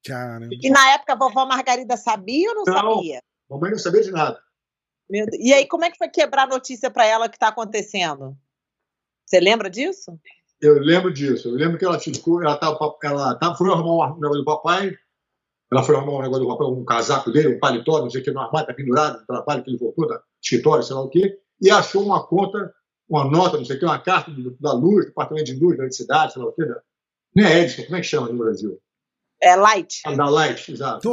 Caramba. E na época a vovó Margarida sabia ou não, Não. sabia? Mamãe não sabia de nada. E aí, como é que foi quebrar a notícia para ela que está acontecendo? Você lembra disso? Eu lembro disso. Eu lembro que ela ficou, ela, tava, ela tava, foi arrumar um negócio do papai, ela foi arrumar um negócio do papai, um casaco dele, um paletó, não sei o que, no armário, tá pendurado, no trabalho que ele voltou, da escritório, sei lá o quê, e achou uma conta, uma nota, não sei o que, uma carta da luz, do departamento de luz da cidade, sei lá o quê. Da, não é Edson, como é que chama no Brasil? É light. A Da Light, exato.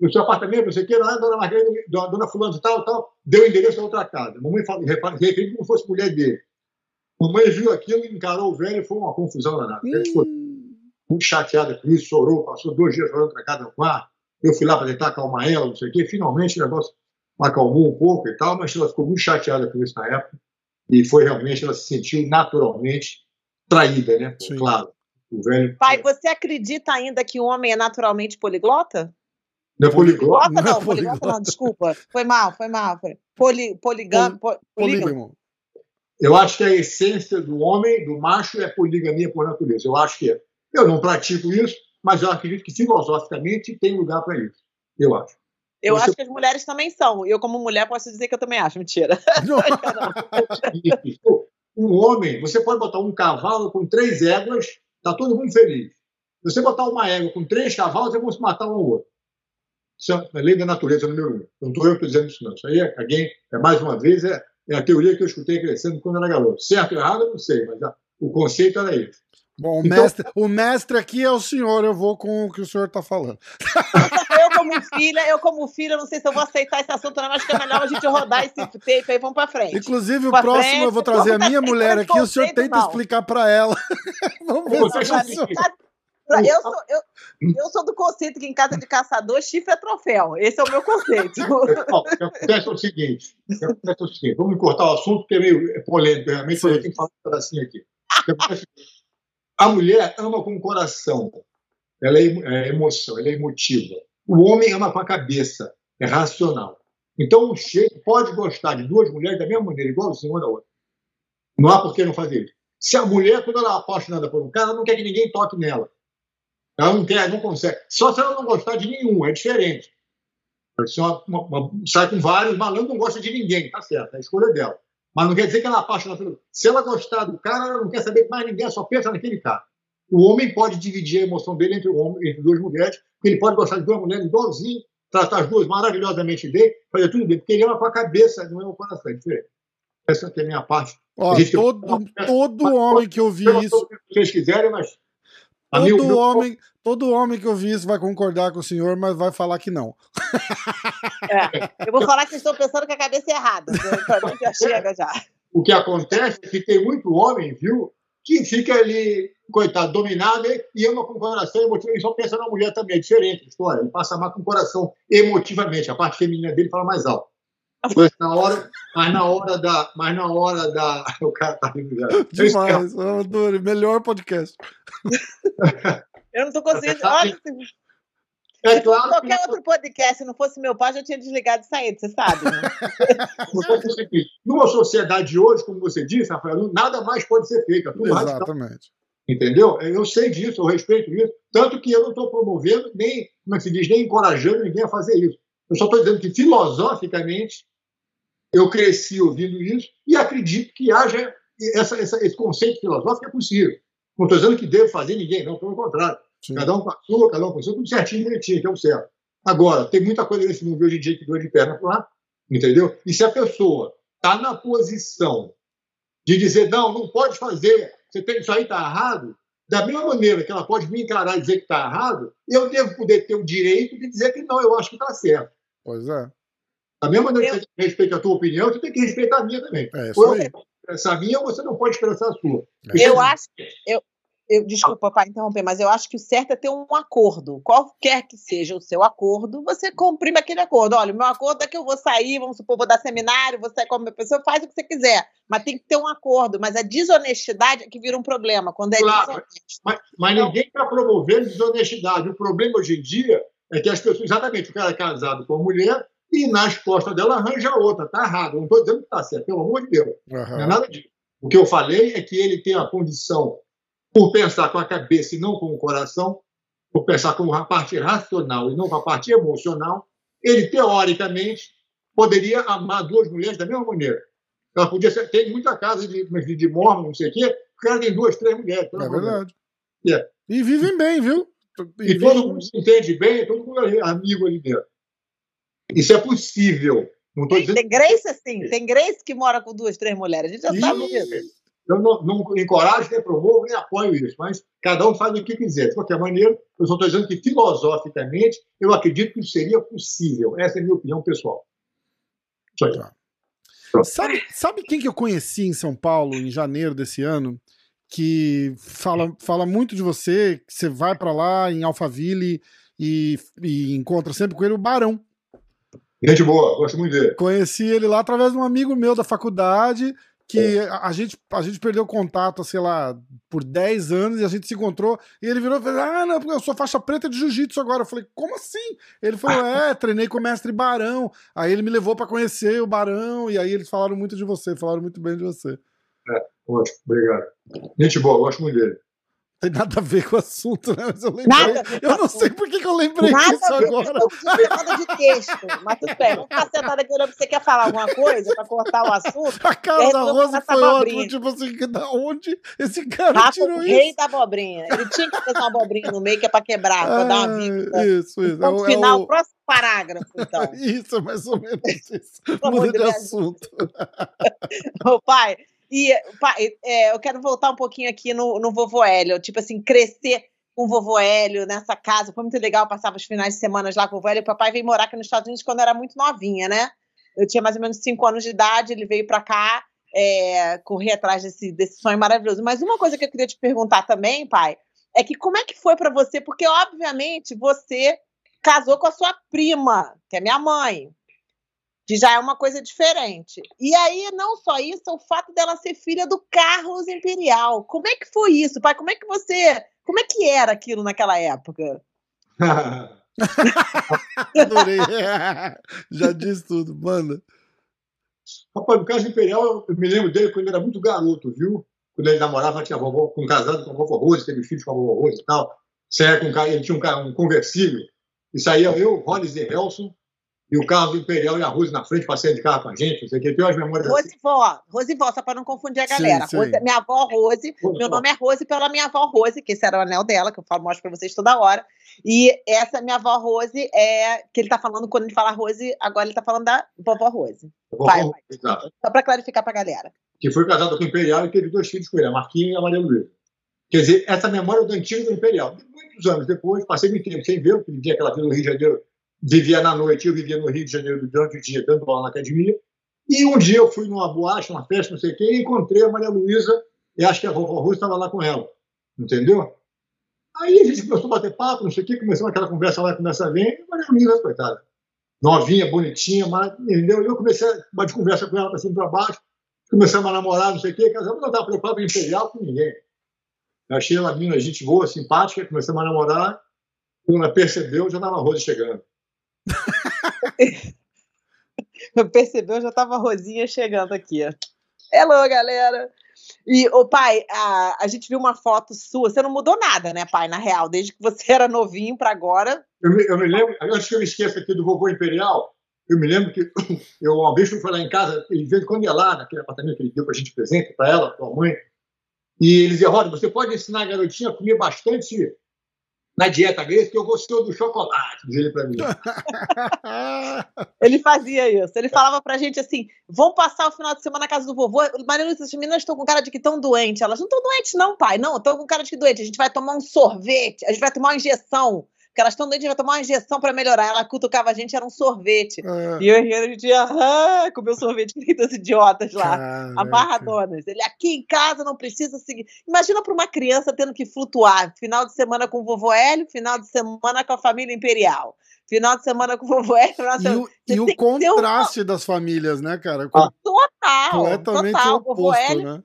No seu apartamento, não sei o que, lá, dona Margarida, dona fulano tal, tal, deu o endereço da outra casa. Mamãe fala, referiu como fosse mulher dele. Mamãe viu aquilo, encarou o velho e foi uma confusão danada. Ele ficou Hum, muito chateada com isso, chorou, passou dois dias chorando para cada no quarto. Eu fui lá para tentar acalmar ela, não sei o quê. Finalmente o negócio acalmou um pouco e tal, mas ela ficou muito chateada com isso na época. E foi realmente, ela se sentiu naturalmente traída, né? Sim. Claro. O velho. Pai, você acredita ainda que o homem é naturalmente poliglota? Não é poliglota? Poliglota Não é não, poliglota poliglota. não, desculpa. Foi mal, foi mal. Foi. Poli, poligam, po- polígamo. Eu acho que a essência do homem, do macho, é poligamia por natureza. Eu acho que é. Eu não pratico isso, mas eu acredito que filosoficamente tem lugar para isso. Eu acho. Eu Você- acho que as mulheres também são. Eu, como mulher, posso dizer que eu também acho. Mentira. Um homem, você pode botar um cavalo com três éguas, tá todo mundo feliz. Se você botar uma égua com três cavalos, eles vão se matar um ao outro. Isso é lei da natureza número um. Não estou eu dizendo isso, não. Isso aí é, alguém, é mais uma vez, é, é a teoria que eu escutei crescendo quando era garoto. Certo ou errado, eu não sei, mas a- o conceito era esse. Bom, o, Então- mestre, o mestre aqui é o senhor, eu vou com o que o senhor está falando. Eu, como filha, eu, como filha, não sei se eu vou aceitar esse assunto, não. Acho que é melhor a gente rodar esse tape aí. Vamos pra frente. Inclusive, o Pra próximo frente, eu vou trazer a minha mulher aqui, o senhor tenta não. explicar para ela. Vamos ver Você se Eu sou, eu, eu sou do conceito que em casa de caçador, chifre é troféu. Esse é o meu conceito. O acontece o seguinte: o acontece o seguinte, vamos cortar o assunto, porque é meio polêmico, realmente, Sim. eu tenho que falar um pedacinho aqui. O acontece o seguinte, A mulher ama com o coração, ela é é emoção, ela é emotiva. O homem ama com a cabeça, é racional. Então, o chefe pode gostar de duas mulheres da mesma maneira, igualzinho uma da outra. Não há por que não fazer isso. Se a mulher, quando ela é apaixonada por um cara, não quer que ninguém toque nela. Ela não quer, não consegue. Só se ela não gostar de nenhum, é diferente. Uma, uma, uma, sai com vários, malandro não gosta de ninguém, tá certo, é a escolha dela. Mas não quer dizer que ela é apaixonada pelo. Se ela gostar do cara, ela não quer saber mais ninguém, só pensa naquele cara. O homem pode dividir a emoção dele entre, homem, entre duas mulheres, porque ele pode gostar de duas mulheres igualzinho, tratar as duas maravilhosamente bem, fazer tudo bem, porque ele ama com a cabeça, não é o coração, é diferente. Essa é a minha parte. Ó, todo todo homem que ouvir isso, que vocês quiserem, mas. todo homem, todo homem que ouvir isso vai concordar com o senhor, mas vai falar que não. Eu vou falar que vocês estão pensando que a cabeça é errada. Pra mim já chega já. O que acontece é que tem muito homem, viu, que fica ali, coitado, dominado e- ama com o coração emotivo. Ele só pensa na mulher também, é diferente a história. Ele passa mais com o coração emotivamente. A parte feminina dele fala mais alto. Mas na hora, mas na hora da. Mas na hora da. O cara tá rindo já. Demais, eu adoro. Melhor podcast. Eu não tô conseguindo. Olha, se É claro que qualquer outro podcast, se não fosse meu pai, já tinha desligado e saído, você sabe. Né? não foi o seguinte, numa sociedade de hoje, como você disse, Rafael, nada mais pode ser feito. É. Exatamente. Entendeu? Eu sei disso, eu respeito isso. Tanto que eu não estou promovendo, nem, como é que se diz, nem encorajando ninguém a fazer isso. Eu só estou dizendo que, filosoficamente, eu cresci ouvindo isso e acredito que haja essa, essa, esse conceito filosófico é possível. Não estou dizendo que devo fazer ninguém, não, pelo contrário. Sim. Cada um com a sua, cada um com a sua, tudo certinho, bonitinho, que é o certo. Agora, tem muita coisa nesse mundo hoje em dia que doa de perna para lá, entendeu? E se a pessoa está na posição de dizer, não, não pode fazer, você tem, isso aí está errado, da mesma maneira que ela pode me encarar e dizer que está errado, eu devo poder ter o direito de dizer que não, eu acho que está certo. Pois é. Da mesma maneira que você respeita a tua opinião, você tem que respeitar a minha também. É isso Ou eu aí. posso expressar a minha, ou você não pode expressar a sua. É Eu acho. Eu, eu, desculpa, papai, interromper, mas eu acho que o certo é ter um acordo. Qualquer que seja o seu acordo, você comprime aquele acordo. Olha, o meu acordo é que eu vou sair, vamos supor, vou dar seminário, vou sair como uma pessoa, faz o que você quiser. Mas tem que ter um acordo. Mas a desonestidade é que vira um problema. Quando é Claro. Mas, mas ninguém está promovendo desonestidade. O problema hoje em dia é que as pessoas, exatamente, o cara é casado com a mulher e nas costas dela arranja outra. Está errado. Eu Não estou dizendo que está certo, pelo amor de Deus. Não é nada disso. O que eu falei é que ele tem a condição, por pensar com a cabeça e não com o coração, por pensar com a parte racional e não com a parte emocional, ele, teoricamente, poderia amar duas mulheres da mesma maneira. Ela podia ser. Tem muita casa de, de, de mormon, não sei o quê, o cara tem duas, três mulheres. É verdade. É. E vivem bem, viu? E E todo mundo se entende bem, todo mundo é amigo ali dentro. Isso é possível. Não estou dizendo Tem Grace assim, tem Grace que mora com duas, três mulheres. A gente já sabe disso. Eu não, não encorajo, nem promovo, nem apoio isso, mas cada um faz o que quiser. De qualquer maneira, eu só estou dizendo que, filosoficamente, eu acredito que isso seria possível. Essa é a minha opinião pessoal. Isso aí. Tá. Sabe, sabe quem que eu conheci em São Paulo em janeiro desse ano? Que fala, fala muito de você, que você vai pra lá em Alphaville e, e encontra sempre com ele o Barão. Gente boa, gosto muito dele. Conheci ele lá através de um amigo meu da faculdade, que a, a gente, a gente perdeu contato, sei lá, por 10 anos, e a gente se encontrou, e ele virou e falou: Ah, não, porque eu sou faixa preta de jiu-jitsu agora. Eu falei, como assim? Ele falou: É, treinei com o mestre Barão. Aí ele me levou pra conhecer o Barão, e aí eles falaram muito de você, falaram muito bem de você. Ótimo, obrigado. Gente boa, gosto muito dele. Tem nada a ver com o assunto, né? Mas eu lembrei. Nada eu o não assunto. sei por que, que eu lembrei Nada disso a ver, agora. estamos chamada de texto. Mas tudo bem, vamos ficar sentada aqui olhando você quer falar alguma coisa para cortar o assunto. A cara da Rosa foi ótima. Tipo assim, da onde esse cara Rafa, o tirou rei isso? da abobrinha. Ele tinha que fazer uma abobrinha no meio que é para quebrar, para dar uma Ah, vírgula. Isso, isso. Ponto É o- é final, o- próximo parágrafo, então. Isso, é mais ou menos isso. Muda de assunto. Ô, pai, e pai, é, eu quero voltar um pouquinho aqui no, no vovô Hélio. Tipo assim, crescer com o vovô Hélio nessa casa. Foi muito legal, passava os finais de semana lá com o vovô Hélio. O papai veio morar aqui nos Estados Unidos quando eu era muito novinha, né? Eu tinha mais ou menos cinco anos de idade, ele veio para cá é, correr atrás desse, desse sonho maravilhoso. Mas uma coisa que eu queria te perguntar também, pai, é que como é que foi para você? Porque, obviamente, você casou com a sua prima, que é minha mãe que já é uma coisa diferente. E aí, não só isso, o fato dela ser filha do Carlos Imperial. Como é que foi isso, pai? Como é que você. Como é que era aquilo naquela época? Adorei. Já diz tudo, manda. Rapaz, no caso Imperial, eu me lembro dele quando ele era muito garoto, viu? Quando ele namorava, tinha vovó, com casado com a vovó Rose, teve filhos com a vovó Rose e tal. Saia com, ele tinha um, um conversível. E saía eu, Rollins e Helson, e o carro do Imperial e a Rose na frente, passeando de carro com a gente, não sei o que. Tem umas memórias Rose assim. Vó, Rose Vó, só para não confundir a galera. Sim, sim. Rose, minha avó Rose, Rose meu nome é Rose pela minha avó Rose, que esse era o anel dela, que eu falo, mostro para vocês toda hora. E essa minha avó Rose é que ele tá falando, quando ele fala Rose, agora ele tá falando da vovó Rose. Vovó pai, pai. Exato. Só para clarificar para a galera. Que foi casada com o Imperial e teve dois filhos com ele, a Marquinhos e a Maria Luísa. Quer dizer, essa memória do antigo do Imperial. Muitos anos depois, passei muito tempo sem ver, porque vivia aquela vida no Rio de Janeiro, vivia na noite, eu vivia no Rio de Janeiro durante o dia, dando aula na academia. E um dia eu fui numa boate, uma festa, não sei o quê, e encontrei a Maria Luísa, e acho que a vovó Rose estava lá com ela. Entendeu? Aí a gente começou a bater papo, não sei o quê, começou aquela conversa lá, conversa vem, e a Maria Luísa, coitada, novinha, bonitinha, mas, entendeu? E eu comecei a bater conversa com ela para cima e para baixo, começamos a namorar, não sei o quê, casamos, não estava preocupado imperial com ninguém. Eu achei ela mina, gente boa, simpática, começamos a namorar, quando ela percebeu, já estava a chegando. percebeu, já estava a Rosinha chegando aqui. Hello, galera! E, ô pai, a, a gente viu uma foto sua. Você não mudou nada, né, pai, na real, desde que você era novinho para agora. Eu me, eu me, lembro, antes que eu me esqueça aqui do vovô Imperial, eu me lembro que eu uma vez fui lá em casa, ele veio quando ia lá, naquele apartamento que ele deu para a gente presente, para ela, para a mãe, e ele dizia: Roda, você pode ensinar a garotinha a comer bastante na dieta grega, que eu gostou do chocolate, diz ele para mim. ele fazia isso. Ele falava pra gente assim: vamos passar o final de semana na casa do vovô. Maria Lúcia, as meninas estão com cara de que estão doentes. Elas não estão doentes, não, pai. Não, estão com cara de que doente. A gente vai tomar um sorvete, a gente vai tomar uma injeção porque elas estão doentes, vai tomar uma injeção para melhorar. Ela cutucava a gente, era um sorvete. É. E eu e a gente ia ah, comer o sorvete que dos idiotas lá, Caraca. amarradonas. Ele aqui em casa não precisa seguir. Imagina para uma criança tendo que flutuar final de semana com o vovô Hélio, final de semana com a família imperial. Final de semana com o vovô Hélio. E o, e o contraste das famílias, né, cara? Com... Total. Completamente total. oposto, vovô Hélio, né?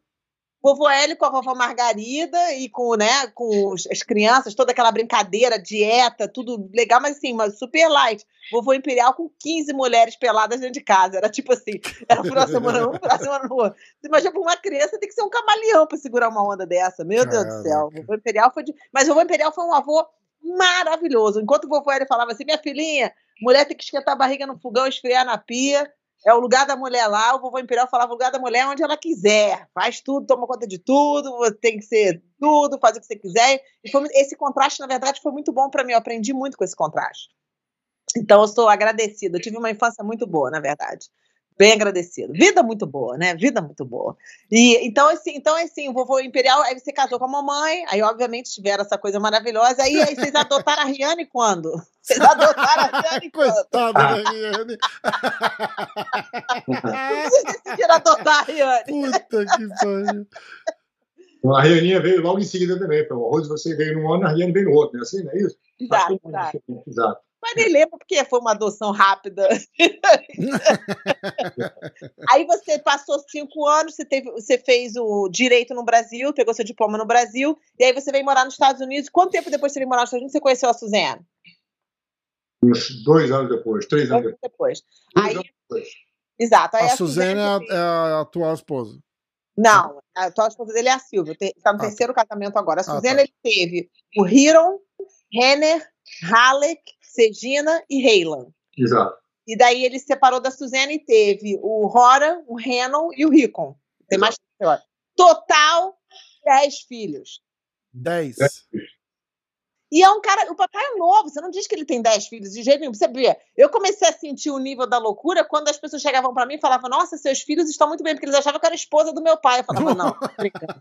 Vovô Hélio com a vovó Margarida e com, né, com as crianças, toda aquela brincadeira, dieta, tudo legal, mas assim, mas super light. Vovô Imperial com 15 mulheres peladas dentro de casa. Era tipo assim, era por uma semana um, por uma semana no outro. Você imagina, uma criança tem que ser um camaleão para segurar uma onda dessa. Meu Deus do céu. Vovô Imperial foi de... Mas vovô Imperial foi um avô maravilhoso. Enquanto o vovô Hélio falava assim, minha filhinha, mulher tem que esquentar a barriga no fogão, esfriar na pia, é o lugar da mulher lá, o vovô Imperial falava o lugar da mulher onde ela quiser, faz tudo, toma conta de tudo, tem que ser tudo, faz o que você quiser. E foi, esse contraste, na verdade, foi muito bom para mim, eu aprendi muito com esse contraste. Então, eu sou agradecida, eu tive uma infância muito boa, na verdade bem agradecido. Vida muito boa, né? Vida muito boa. E então assim, então assim, o vovô imperial, aí você casou com a mamãe, aí obviamente tiveram essa coisa maravilhosa. Aí, aí vocês adotaram a Riane quando? Vocês adotaram a Riane quando? Coitada da Riane. vocês decidiram adotar a Riane. Puta que pariu. A Rianinha veio logo em seguida também. O arroz você veio num ano, a Riane veio no outro, né? Assim, não é isso? Exato, exato. exato. Mas nem lembro porque foi uma adoção rápida. Aí você passou cinco anos, você, teve, você fez o direito no Brasil, pegou seu diploma no Brasil, e aí você veio morar nos Estados Unidos. Quanto tempo depois você veio morar nos Estados Unidos você conheceu a Suzana? Uns dois anos depois, três anos depois. depois. Aí, anos depois. Exato. Aí a, a Suzana é, é a atual esposa. Não, a atual esposa dele é a Silvia. Está no ah, tá. terceiro tá. casamento agora. A Suzana ah, tá. ele teve o Hiron, Renner, Halleck Segina e Heylan. Exato. E daí ele se separou da Suzana e teve o Rora, o Renan e o Ricon. Tem mais Total, 10 filhos. 10. E é um cara, o papai é novo, você não diz que ele tem 10 filhos de jeito nenhum. Você vê, eu comecei a sentir o nível da loucura quando as pessoas chegavam para mim e falavam: Nossa, seus filhos estão muito bem, porque eles achavam que eu era esposa do meu pai. Eu falava: Não, tá brincando.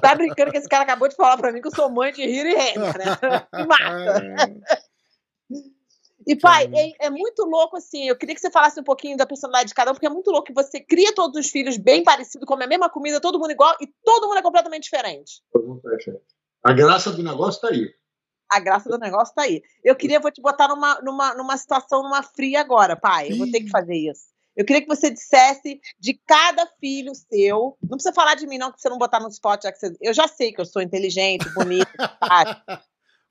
Tá brincando que esse cara acabou de falar para mim que eu sou mãe de Hiro e Renner, né? Me mata. E, pai, é, é, muito louco, assim. Eu queria que você falasse um pouquinho da personalidade de cada um, porque é muito louco que você cria todos os filhos bem parecidos, come a mesma comida, todo mundo igual, e todo mundo é completamente diferente. Todo mundo é diferente. A graça do negócio tá aí. A graça do negócio tá aí. Eu queria, vou te botar numa, numa, numa situação, numa fria agora, pai. Eu vou ter que fazer isso. Eu queria que você dissesse de cada filho seu. Não precisa falar de mim, não, que você não botar no spot. Já que você, eu já sei que eu sou inteligente, bonita,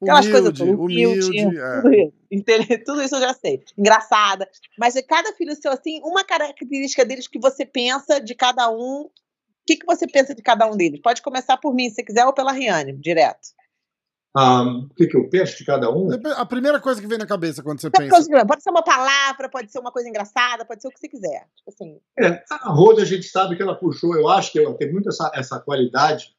Aquelas humilde, coisas todas, humilde, humilde, é. tudo, isso, entendeu? tudo isso eu já sei. Engraçada. Mas de cada filho seu, assim, uma característica deles que você pensa de cada um. O que, que você pensa de cada um deles? Pode começar por mim, se quiser, ou pela Riane, direto. Ah, o que, que eu penso de cada um? A primeira coisa que vem na cabeça quando você pensa. Pode ser uma palavra, pode ser uma coisa engraçada, pode ser o que você quiser. Tipo assim, É, a Rosa, a gente sabe que ela puxou, eu acho que ela tem muito essa, essa qualidade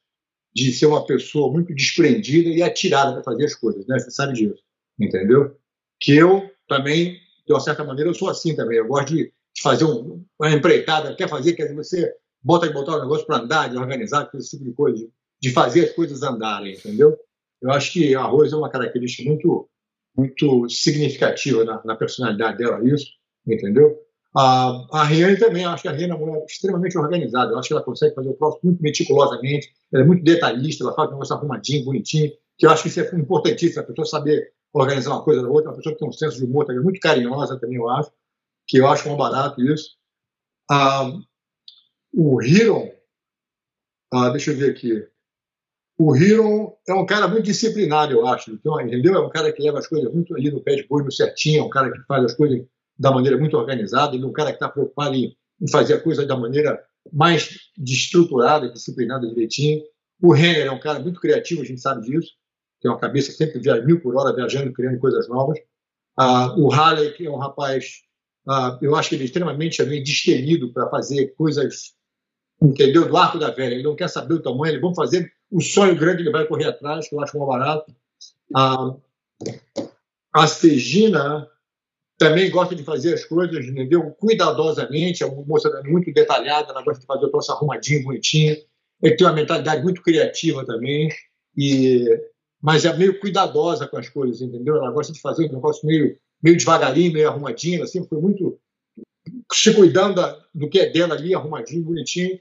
de ser uma pessoa muito desprendida e atirada para fazer as coisas, né? Você sabe disso, entendeu? Que eu também, de uma certa maneira, eu sou assim também. Eu gosto de, fazer um- uma empreitada, quer fazer, quer dizer, você bota de botar o negócio para andar, de organizar, esse tipo de coisa, de, de fazer as coisas andarem, entendeu? Eu acho que a Rosa é uma característica muito, muito significativa na, na personalidade dela, isso, entendeu? A, a também, eu acho que a Riane é uma mulher extremamente organizada. Eu acho que ela consegue fazer o próximo muito meticulosamente. Ela é muito detalhista, ela faz o negócio arrumadinho, bonitinho. Que eu acho que isso é importantíssimo, a pessoa saber organizar uma coisa da outra. Uma pessoa que tem um senso de humor também, muito carinhosa também, eu acho. Que eu acho um barato isso. Ah, o Hiron, ah, deixa eu ver aqui. O Hiron é um cara muito disciplinado, eu acho. Então, entendeu? É um cara que leva as coisas muito ali no pé de boi, no certinho. É um cara que faz as coisas da maneira muito organizada. Ele é um cara que está preocupado em, fazer a coisa da maneira mais estruturada, disciplinada direitinho. O Renner é um cara muito criativo, a gente sabe disso. Tem uma cabeça sempre via mil por hora, viajando, criando coisas novas. Ah, o Halley, que é um rapaz, ah, eu acho que ele é extremamente também destemido para fazer coisas, entendeu? Do arco da velha. Ele não quer saber o tamanho, ele vamos fazer o sonho grande, ele vai correr atrás, que eu acho mal barato. Ah, a Segina também gosta de fazer as coisas, entendeu? Cuidadosamente, é uma moça muito detalhada, ela gosta de fazer o troço arrumadinho, bonitinho. Ele tem uma mentalidade muito criativa também, e mas é meio cuidadosa com as coisas, entendeu? Ela gosta de fazer um negócio meio, meio devagarinho, meio arrumadinho, assim, foi muito se cuidando da, do que é dela ali, arrumadinho, bonitinho.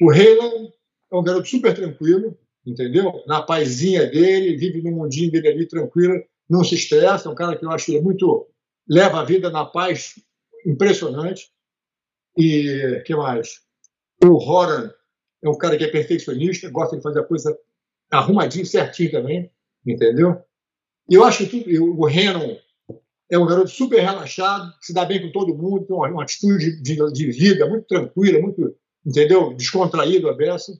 O Raylan é um garoto super tranquilo, entendeu? Na pazinha dele, vive no mundinho dele ali tranquilo, não se estressa, é um cara que eu acho que é muito leva a vida na paz impressionante. E que mais? O Horan é um cara que é perfeccionista, gosta de fazer a coisa arrumadinho, certinho também, entendeu? E eu acho que o Renan é um garoto super relaxado, se dá bem com todo mundo, tem uma, uma atitude de, de, de, vida muito tranquila, muito, entendeu? Descontraído, a beça.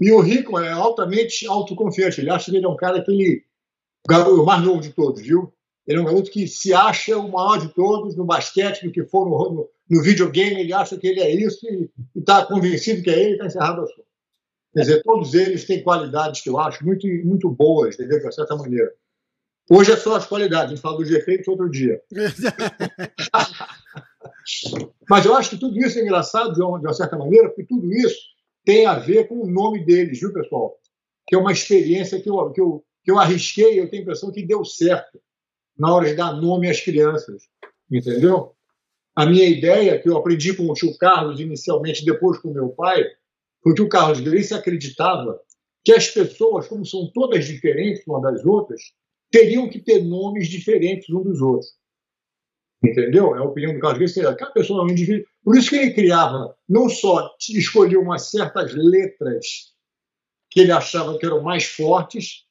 E o Rico é altamente autoconfiante. Ele acha que ele é um cara que ele. O mais novo de todos, viu? Ele é um garoto que se acha o maior de todos no basquete, no que for, no, no, no videogame, ele acha que ele é isso e está convencido que é ele e está encerrado o assunto. Quer dizer, todos eles têm qualidades que eu acho muito, muito boas, entendeu? De certa maneira. Hoje é só as qualidades, a gente fala dos defeitos outro dia. Mas eu acho que tudo isso é engraçado de uma, de uma certa maneira, porque tudo isso tem a ver com o nome deles, viu, pessoal? Que é uma experiência que eu, que eu, que eu arrisquei, eu tenho a impressão que deu certo na hora de dar nome às crianças, entendeu? A minha ideia, que eu aprendi com o tio Carlos inicialmente, depois com meu pai, foi que o Carlos Grace acreditava que as pessoas, como são todas diferentes umas das outras, teriam que ter nomes diferentes uns dos outros. Entendeu? É a opinião do Carlos Grace. Cada pessoa é um indivíduo. Por isso que ele criava, não só escolhia umas certas letras que ele achava que eram mais fortes,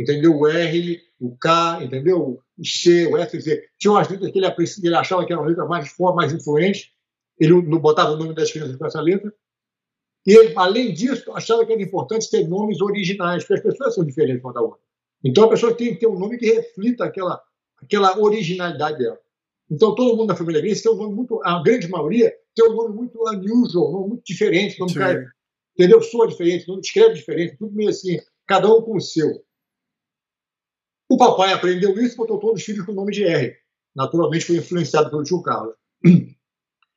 entendeu? O R, o K, entendeu? O C, o F, Z. Tinha umas letras que ele, ele achava que eram letras mais fortes, mais influentes. Ele não botava o nome das crianças com essa letra. E ele, além disso, achava que era importante ter nomes originais, porque as pessoas são diferentes uma da outra. Então a pessoa tem que ter um nome que reflita aquela, aquela originalidade dela. Então todo mundo da família Grace tem um nome muito, a grande maioria tem um nome muito unusual, um nome muito diferente, nome cara, entendeu? Soa diferente, nome escreve diferente, tudo meio assim, cada um com o seu. O papai aprendeu isso e botou todos os filhos com o nome de R. Naturalmente foi influenciado pelo tio Carlos.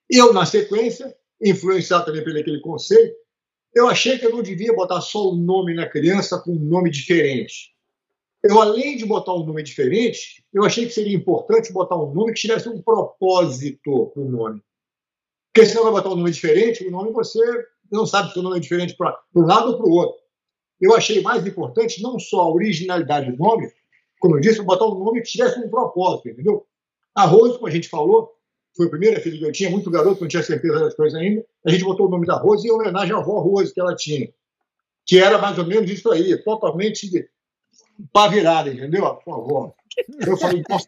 Eu, na sequência, influenciado também pelo aquele conceito, eu achei que eu não devia botar só o nome na criança com um nome diferente. Eu, além de botar um nome diferente, eu achei que seria importante botar um nome que tivesse um propósito para o nome. Porque senão vai botar um nome diferente, o nome você não sabe se o nome é diferente para um lado ou para o outro. Eu achei mais importante não só a originalidade do nome, como eu disse, botar um nome que tivesse um propósito, entendeu? A Rose, como a gente falou, foi a primeira filha que eu tinha, muito garoto, não tinha certeza das coisas ainda. A gente botou o nome da Rose em homenagem à avó Rose que ela tinha. que era mais ou menos isso aí, totalmente pá virada, entendeu? Por favor. Eu falei, nossa,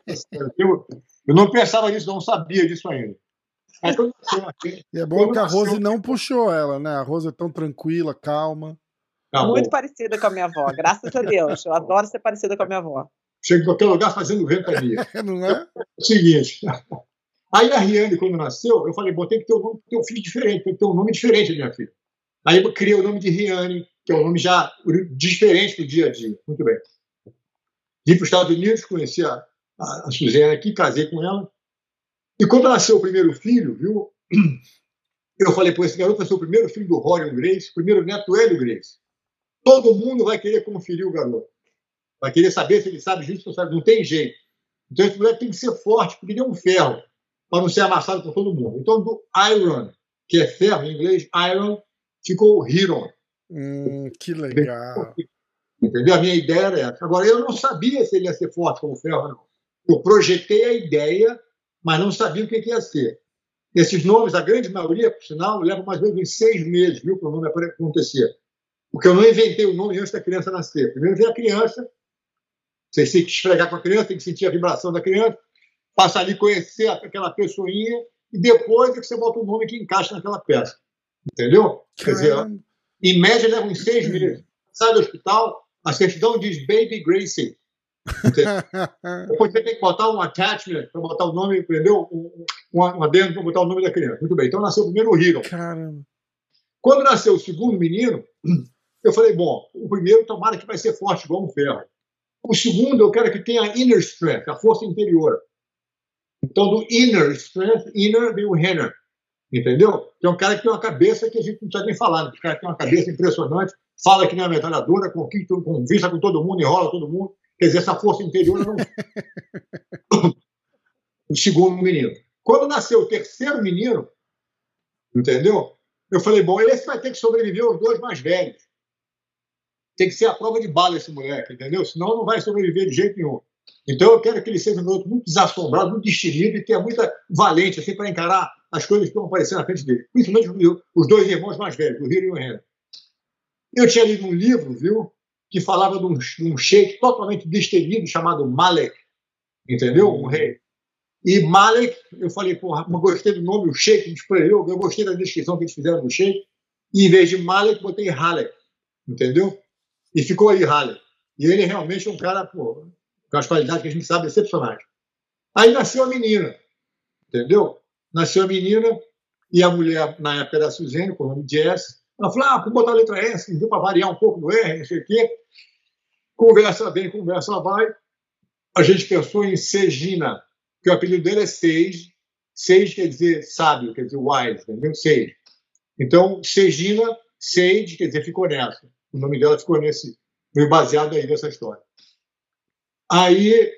eu, eu não pensava nisso, não sabia disso ainda. Aí, e é bom que a Rose não puxou ela, né? A Rose é tão tranquila, calma. Tá Muito parecida com a minha avó, graças a Deus. Eu adoro ser parecida com a minha avó. Chega em qualquer lugar fazendo ventania. não é? é o seguinte. Aí a Riane, quando nasceu, eu falei, bom, tem que ter um, nome, um filho diferente, tem que ter um nome diferente da minha filha. Aí eu criei o nome de Riane, que é um nome já diferente do dia a dia. Muito bem. Vim para os Estados Unidos, conheci a, a, a Suzana aqui, casei com ela. E quando nasceu o primeiro filho, viu? Eu falei, pô, esse garoto vai ser o primeiro filho do Rorion Grace, o primeiro neto do Hélio Grace. Todo mundo vai querer conferir o garoto. Vai querer saber se ele sabe disso ou sabe. Não tem jeito. Então esse moleque tem que ser forte, porque ele é um ferro, para não ser amassado por todo mundo. Então, do Iron, que é ferro em inglês, Iron, ficou Hiron. Hum, que legal. Entendeu? A minha ideia era essa. Agora, eu não sabia se ele ia ser forte como ferro, não. Eu projetei a ideia, mas não sabia o que, ia ser. Esses nomes, a grande maioria, por sinal, levam mais ou menos uns seis meses, viu, para o nome acontecer. Porque eu não inventei o nome antes da criança nascer. Primeiro vem a criança, você tem que esfregar com a criança, tem que sentir a vibração da criança, passa ali conhecer aquela pessoinha, e depois é que você bota o nome que encaixa naquela peça. Entendeu? Quer dizer, em média leva uns seis meses. Sai do hospital, a certidão diz Baby Gracie. Depois você tem que botar um attachment para botar o nome, entendeu? Um, um adendo para botar o nome da criança. Muito bem. Então nasceu o primeiro Hero. Caramba. Quando nasceu o segundo menino, eu falei, bom, o primeiro tomara que vai ser forte igual um ferro. O segundo eu quero que tenha inner strength, a força interior. Então, do inner strength, inner vem o Henner. Entendeu? Que é um cara que tem uma cabeça que a gente não precisa nem falar. Né? O cara tem uma cabeça impressionante, fala que nem uma metralhadora, convisa com todo mundo, enrola todo mundo. Quer dizer, essa força interior não. o segundo menino. Quando nasceu o terceiro menino, entendeu? Eu falei, bom, esse vai ter que sobreviver aos dois mais velhos. Tem que ser a prova de bala esse moleque, entendeu? Senão não vai sobreviver de jeito nenhum. Então eu quero que ele seja um garoto muito desassombrado, muito destemido e tenha muita valente assim, para encarar as coisas que vão aparecer na frente dele. Principalmente os dois irmãos mais velhos, o Hiro e o Henry. Eu tinha lido um livro, viu, que falava de um, de um sheik totalmente destemido chamado Malek, entendeu? Um rei. E Malek, eu falei, porra, eu gostei do nome, o sheik me eu gostei da descrição que eles fizeram do sheik, e em vez de Malek, botei Halek, entendeu? E ficou aí Halek. E ele realmente é um cara, pô, com as qualidades que a gente sabe excepcionais. Aí nasceu a menina, entendeu? Nasceu a menina e a mulher, na época da Suzane, com o nome de S, ela falou: ah, vou botar a letra S, para variar um pouco do R, não sei o quê. Conversa bem, conversa vai. A gente pensou em Segina, que o apelido dele é Sage. Sage quer dizer sábio, quer dizer wise, entendeu? Sage. Então, Segina, Sage, quer dizer, ficou nessa. O nome dela ficou nesse, meio baseado aí nessa história. Aí,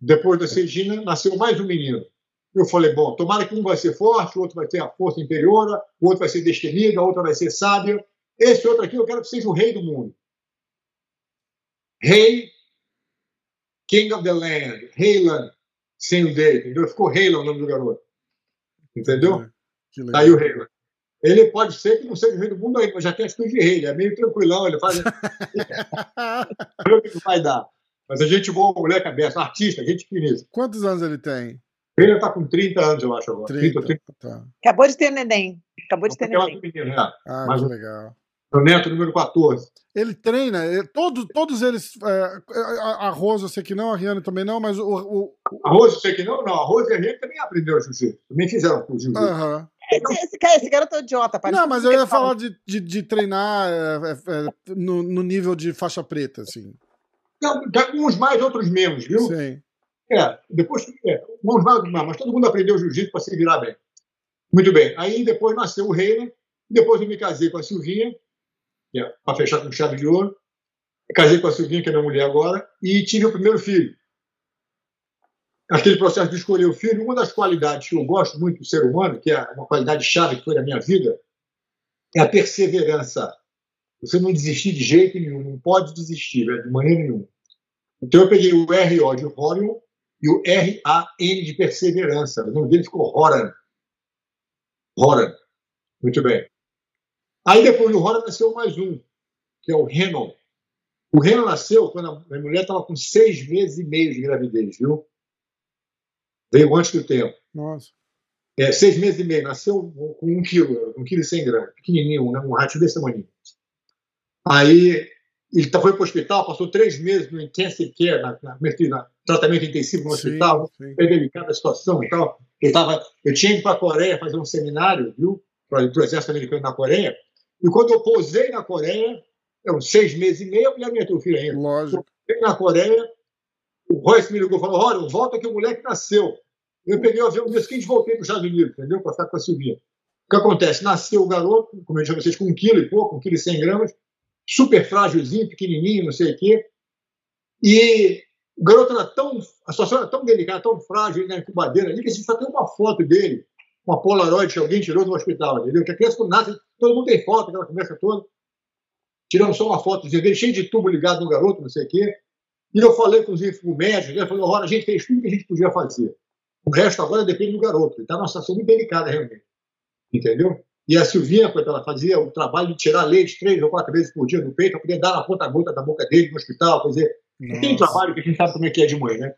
depois da Segina, nasceu mais um menino. Eu falei, bom, tomara que um vai ser forte, o outro vai ter a força interior, o outro vai ser destemido, a outra vai ser sábia. Esse outro aqui eu quero que seja o rei do mundo. Rei, King of the Land, Heiland, sem o D, entendeu? Ficou Heiland o nome do garoto. Entendeu? É, tá aí o Heiland. Ele pode ser que não seja o rei do mundo ainda, mas já tem atitude de rei, ele é meio tranquilão, ele faz. o que vai dar. Mas a gente boa, mulher cabeça, artista, gente finíssima. Quantos anos ele tem? Ele está com 30 anos, eu acho agora. 30, 30, 30. Tá. Acabou de ter neném. Acabou de ter neném. Menino, né? Ah, Mas que legal. O neto número 14. Ele treina, ele, todo, todos eles. É, a, a Rosa eu sei que não, a Rihanna também não, mas o. o, A Rosa eu sei que não, não. A Rosa e a Rihanna também aprenderam jiu-jitsu. Também fizeram o jiu-jitsu. Uhum. Esse, esse, cara, esse garoto é idiota, parece. Não, mas eu ia falar de, de, de treinar é, é, é, no, no nível de faixa preta, assim. Não, tá com uns mais, outros menos, viu? Sim. É, depois, é, uns mais, outros mais, mas todo mundo aprendeu jiu-jitsu para se virar bem. Muito bem. Aí depois nasceu o Reina, depois eu me casei com a Silvinha, é, para fechar com chave de ouro. Eu casei com a Silvinha, que é minha mulher agora, e tive o primeiro filho. Aquele processo de escolher o filho, uma das qualidades que eu gosto muito do ser humano, que é uma qualidade chave que foi na minha vida, é a perseverança. Você não desistir de jeito nenhum, não pode desistir, de maneira nenhuma. Então eu peguei o R-O de Rorion e o R-A-N de perseverança. O nome dele ficou Horan. Horan. Muito bem. Aí depois do Horan nasceu mais um, que é o Renan. O Renan nasceu quando a mulher estava com seis meses e meio de gravidez, viu? Veio antes do tempo. Nossa. É, seis meses e meio, nasceu com um quilo, um quilo e cem gramas, pequenininho, né? um rato desse tamanho. Aí ele tá, foi para o hospital, passou três meses no intensive care, na, na, na tratamento intensivo no sim, hospital, sim. foi delicada a situação e tal. Eu, tava, eu tinha ido para a Coreia fazer um seminário, viu, para o exército americano na Coreia, e quando eu pousei na Coreia, eu, seis meses e meio, eu já minha filho ainda. Lógico. Eu na Coreia, o Royce me ligou e falou: Olha, volta que o moleque nasceu. Eu peguei o avião no dia seguinte voltei para os Estados Unidos, entendeu? Para ficar com a Silvinha. O que acontece? Nasceu o garoto, como eu disse a vocês, com um quilo e pouco, um quilo e cem gramas, super frágilzinho, pequenininho, não sei o quê. E o garoto era tão. A situação era tão delicada, tão frágil na incubadeira ali, que a gente só tem uma foto dele, uma Polaroid que alguém tirou do hospital, entendeu? Que a criança, quando nasce, todo mundo tem foto, aquela conversa toda. Tirando só uma foto dele, cheio de tubo ligado no garoto, não sei o quê. E eu falei com os médicos, ele falou: olha, a gente fez tudo que a gente podia fazer. O resto agora depende do garoto. Ele está numa situação muito delicada, realmente. Entendeu? E a Silvinha, quando ela fazia o trabalho de tirar leite três ou quatro vezes por dia do peito, para poder dar na ponta gota da boca dele no hospital, fazer. Tem trabalho que a gente sabe como é que é de mãe, né?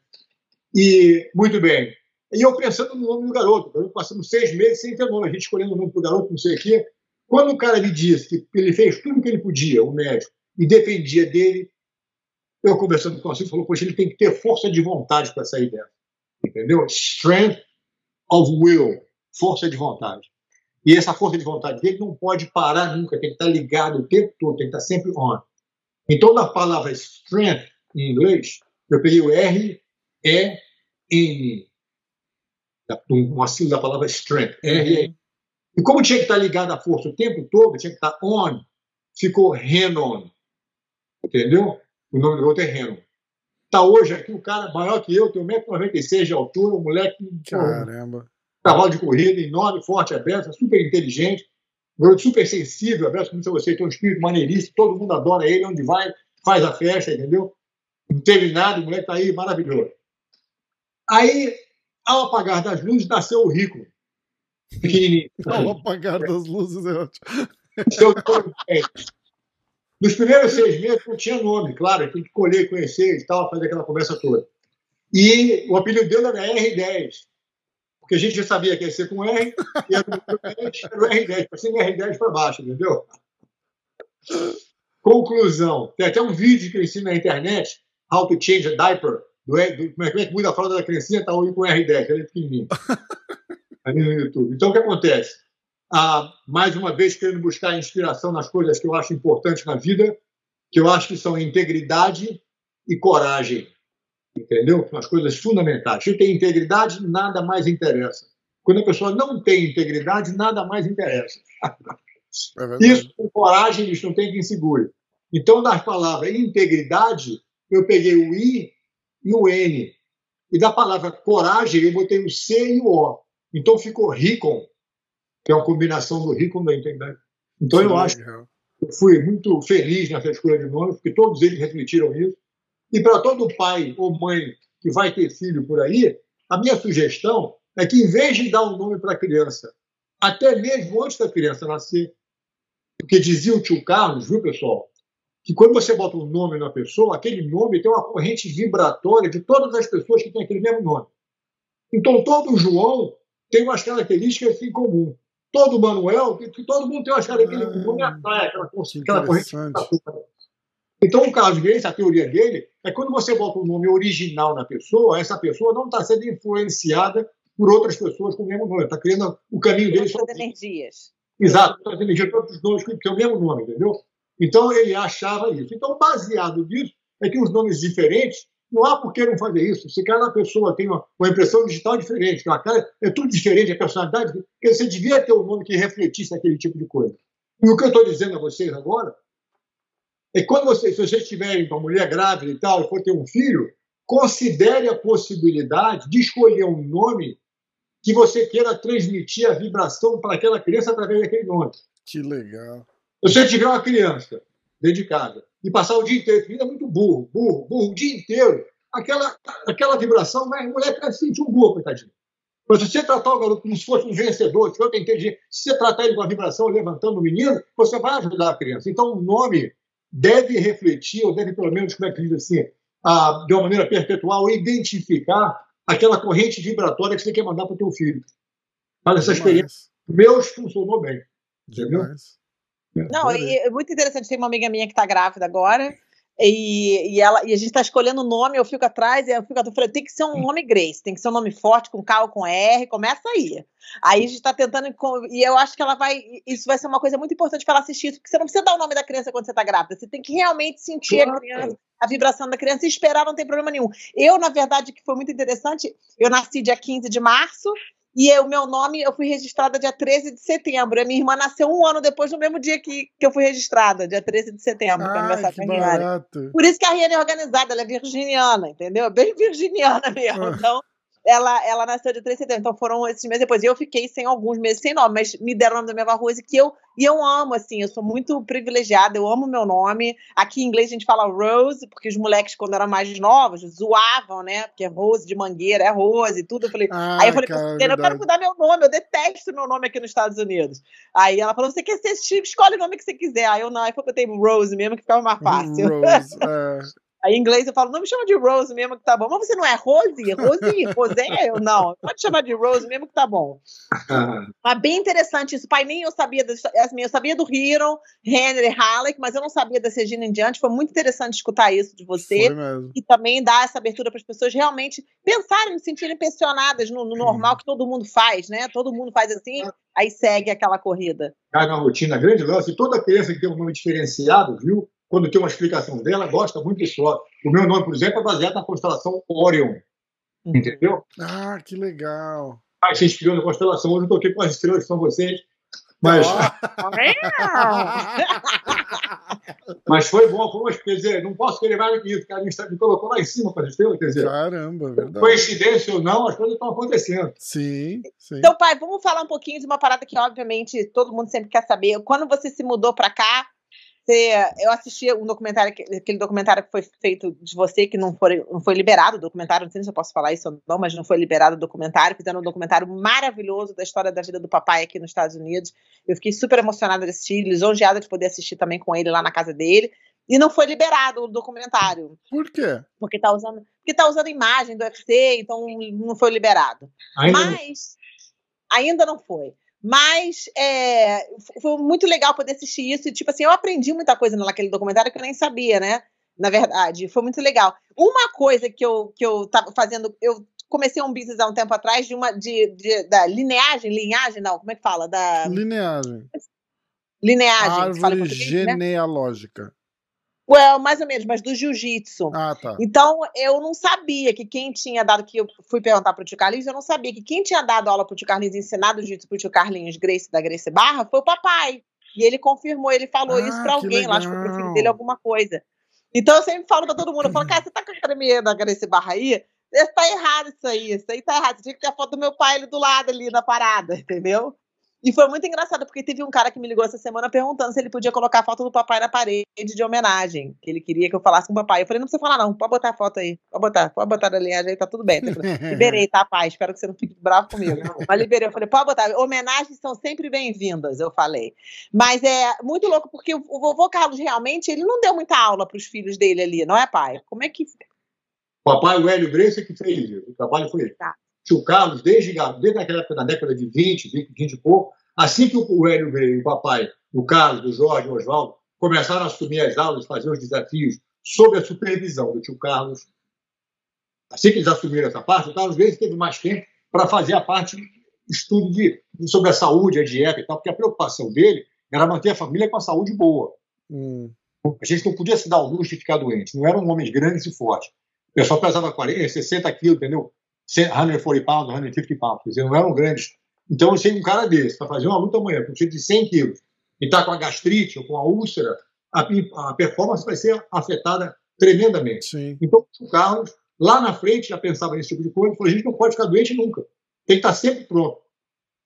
E, muito bem. E eu pensando no nome do garoto. Eu passamos seis meses sem ter nome, a gente escolhendo o nome para o garoto, não sei o quê. Quando o cara me disse que ele fez tudo o que ele podia, o médico, e dependia dele, eu conversando com o ele falou: Poxa, ele tem que ter força de vontade para sair dela. Entendeu? Strength of will, força de vontade. E essa força de vontade dele não pode parar nunca, tem que estar ligado o tempo todo, tem que estar sempre on. Então, na palavra strength, em inglês, eu peguei o R, E, N, uma sílaba da palavra strength, R, E. E como tinha que estar ligado à força o tempo todo, tinha que estar on, ficou Renon. Entendeu? O nome do outro é Renon. Está hoje aqui o cara maior que eu, tem 1,96m de altura, um moleque. Caramba. Cavalo de corrida, enorme, forte, aberto, super inteligente, garoto super sensível, aberto, como você, tem um espírito maneiríssimo, todo mundo adora ele, onde vai, faz a festa, entendeu? Não teve nada, o moleque está aí maravilhoso. Aí, ao apagar das luzes, nasceu o rico, pequenininho. Ao apagar das luzes é ótimo. Nos primeiros seis meses não tinha nome, claro, tem que colher, conhecer e tal, fazer aquela conversa toda. E o apelido dele era R10, porque a gente já sabia que ia ser com R, e era o R10, para cima R10 para baixo, entendeu? Conclusão: tem até um vídeo que eu ensino na internet, How to Change a Diaper, do, do, como, é, que muda a fralda da criancinha, está hoje com R10, ele é pequenininho. Ali no YouTube. Então, o que acontece? Mais uma vez querendo buscar inspiração nas coisas que eu acho importantes na vida, que eu acho que são integridade e coragem. Entendeu? São as coisas fundamentais. Se tem integridade, nada mais interessa. Quando a pessoa não tem integridade, nada mais interessa. É isso com coragem, isso não tem quem segure. Então, das palavras integridade, eu peguei o I e o N. E da palavra coragem, eu botei o C e o O. Então ficou Ricon, que é uma combinação do rico com da integridade. Então, Sim, eu acho que eu fui muito feliz nessa escolha de nomes, porque todos eles refletiram isso. E para todo pai ou mãe que vai ter filho por aí, a minha sugestão é que, em vez de dar um nome para a criança, até mesmo antes da criança nascer, porque dizia o tio Carlos, viu, pessoal, que quando você bota um nome na pessoa, aquele nome tem uma corrente vibratória de todas as pessoas que têm aquele mesmo nome. Então, todo João tem umas características em comum todo Manuel, que, todo mundo tem uma características ah, comum e atrai aquela, aquela corrente. Então, o caso dele, a teoria dele, é quando você bota o um nome original na pessoa, essa pessoa não está sendo influenciada por outras pessoas com o mesmo nome. Está criando o caminho dele. Todas as energias. Exato, todas as energias, todos os nomes que têm o mesmo nome, entendeu? Então, ele achava isso. Então, baseado nisso, é que os nomes diferentes não há por que não fazer isso. Se cada pessoa tem uma, uma impressão digital diferente, cara, é tudo diferente, a personalidade, porque você devia ter um nome que refletisse aquele tipo de coisa. E o que eu estou dizendo a vocês agora é que quando vocês, se vocês tiverem uma mulher grávida e tal, e for ter um filho, considere a possibilidade de escolher um nome que você queira transmitir a vibração para aquela criança através daquele nome. Que legal. Se você tiver uma criança dentro de casa e passar o dia inteiro, vida é muito burro, burro, burro, o dia inteiro, aquela, aquela vibração, vai, a mulher vai se sentir um burro, coitadinho. Mas se você tratar o garoto como se fosse um vencedor, se se você tratar ele com a vibração levantando o menino, você vai ajudar a criança. Então, o nome deve refletir, ou deve pelo menos, como é que diz assim, a, de uma maneira perpetual, identificar aquela corrente vibratória que você quer mandar para o teu filho. Faz essa experiência. Meus funcionou bem. Entendeu? Não, é muito interessante. Tem uma amiga minha que está grávida agora. E, e, ela, e a gente está escolhendo o nome, eu fico atrás, e eu fico atrás, tem que ser um nome Grace, tem que ser um nome forte, com K ou com R, começa aí. Aí a gente está tentando, e eu acho que ela vai, isso vai ser uma coisa muito importante para ela assistir, porque você não precisa dar o nome da criança quando você está grávida, você tem que realmente sentir a criança, a vibração da criança e esperar, não tem problema nenhum. Eu, na verdade, que foi muito interessante, eu nasci dia 15 de março, e o meu nome, eu fui registrada dia 13 de setembro. A minha irmã nasceu um ano depois, no mesmo dia que, que eu fui registrada, dia 13 de setembro, que é aniversário da Por isso que a Riane é organizada, ela é virginiana, entendeu? Bem virginiana mesmo. Ah. Então, ela, ela nasceu de 3 de setembro, então foram esses meses depois. E eu fiquei sem alguns meses sem nome, mas me deram o nome da minha avó Rose, que eu, e eu amo, assim, eu sou muito privilegiada, eu amo meu nome. Aqui em inglês a gente fala Rose, porque os moleques, quando eram mais novos, zoavam, né? Porque é Rose de Mangueira, é Rose e tudo. Eu falei, ah, aí eu falei, cara, eu quero mudar meu nome, eu detesto meu nome aqui nos Estados Unidos. Aí ela falou, você quer ser escolhe o nome que você quiser. Aí eu não, aí eu botei Rose mesmo, que ficava mais fácil. Rose, é. Aí em inglês eu falo, não me chama de Rose mesmo que tá bom. Mas você não é Rose? Rose? Rosé? Eu não. Pode chamar de Rose mesmo que tá bom. mas bem interessante isso. Pai, nem eu sabia, assim, eu sabia do Hero, Henry, Halleck, mas eu não sabia da Regina em diante. Foi muito interessante escutar isso de você. E também dar essa abertura para as pessoas realmente pensarem, se sentirem pressionadas no, no normal que todo mundo faz, né? Todo mundo faz assim, aí segue aquela corrida. Cai na rotina, grande lance. Toda criança que tem um nome diferenciado, viu? Quando tem uma explicação dela, gosta muito disso. O meu nome, por exemplo, é baseado na constelação Orion. Uhum. Entendeu? Ah, que legal. Aí você inspirou na constelação. Hoje eu toquei com as estrelas que são vocês. Mas. mas foi bom, foi uma, quer dizer, não posso querer mais do que isso, cara. Me colocou lá em cima com as estrelas, quer dizer. Caramba, verdade. Coincidência ou não, as coisas estão acontecendo. Sim, sim. Então, pai, vamos falar um pouquinho de uma parada que, obviamente, todo mundo sempre quer saber. Quando você se mudou para cá, você, eu assisti um documentário, aquele documentário que foi feito de você, que não foi, não foi liberado o documentário, não sei se eu posso falar isso ou não, mas não foi liberado o documentário. Fizeram um documentário maravilhoso da história da vida do papai aqui nos Estados Unidos. Eu fiquei super emocionada de assistir, lisonjeada de poder assistir também com ele lá na casa dele. E não foi liberado o documentário. Por quê? Porque tá usando, porque tá usando imagem do UFC, então não foi liberado. Ainda Mas não... ainda não foi. Mas é, foi muito legal poder assistir isso. E, tipo assim, eu aprendi muita coisa naquele documentário que eu nem sabia, né? Na verdade, foi muito legal. Uma coisa que eu, que eu tava fazendo, eu comecei um business há um tempo atrás de uma de, de da lineagem, linhagem, não, como é que fala? Da lineagem. Lineagem, árvore genealógica. Né? Well, mais ou menos, mas do jiu-jitsu. Ah, tá. Então, eu não sabia que quem tinha dado, que eu fui perguntar pro tio Carlinhos, eu não sabia que quem tinha dado aula pro tio Carlinhos, ensinado jiu-jitsu pro tio Carlinhos Grace, da Grace Barra, foi o papai. E ele confirmou, ele falou ah, isso pra alguém lá, acho que pro filho dele, alguma coisa. Então, eu sempre falo pra todo mundo, eu falo, cara, você tá com a academia da Grace Barra aí? Tá errado isso aí, isso aí tá errado. Você tinha que ter a foto do meu pai ali do lado, ali na parada, entendeu? E foi muito engraçado, porque teve um cara que me ligou essa semana perguntando se ele podia colocar a foto do papai na parede de homenagem. Que ele queria que eu falasse com o papai. Eu falei, não precisa falar, não. Pode botar a foto aí. Pode botar, pode botar na linhagem aí, tá tudo bem. Liberei, tá, pai? Espero que você não fique bravo comigo. Mas liberei. Eu falei, pode botar. Homenagens são sempre bem-vindas, eu falei. Mas é muito louco, porque o vovô Carlos realmente ele não deu muita aula para os filhos dele ali, não é, pai? Como é que. O papai, o Hélio Grace, que fez. O trabalho foi ele. Tá tio Carlos, desde, desde aquela época, na década de 20, 20, 20 e pouco, assim que o Hélio veio, o papai, o Carlos, o Jorge, o Oswaldo, começaram a assumir as aulas, fazer os desafios, sob a supervisão do tio Carlos. Assim que eles assumiram essa parte, o Carlos Reis teve mais tempo para fazer a parte estudo de, sobre a saúde, a dieta e tal, porque a preocupação dele era manter a família com a saúde boa. Hum. A gente não podia se dar o luxo de ficar doente. Não eram homens grandes e fortes. O pessoal pesava 40, 60 quilos, entendeu? 140 pounds, 150 pounds, quer dizer, não eram grandes. Então, eu chega um cara desse para fazer uma luta amanhã com um de 100 quilos e está com a gastrite ou com a úlcera, a, a, performance vai ser afetada tremendamente. Sim. Então, o Carlos, lá na frente, já pensava nesse tipo de coisa, falou: a gente não pode ficar doente nunca, tem que estar sempre pronto.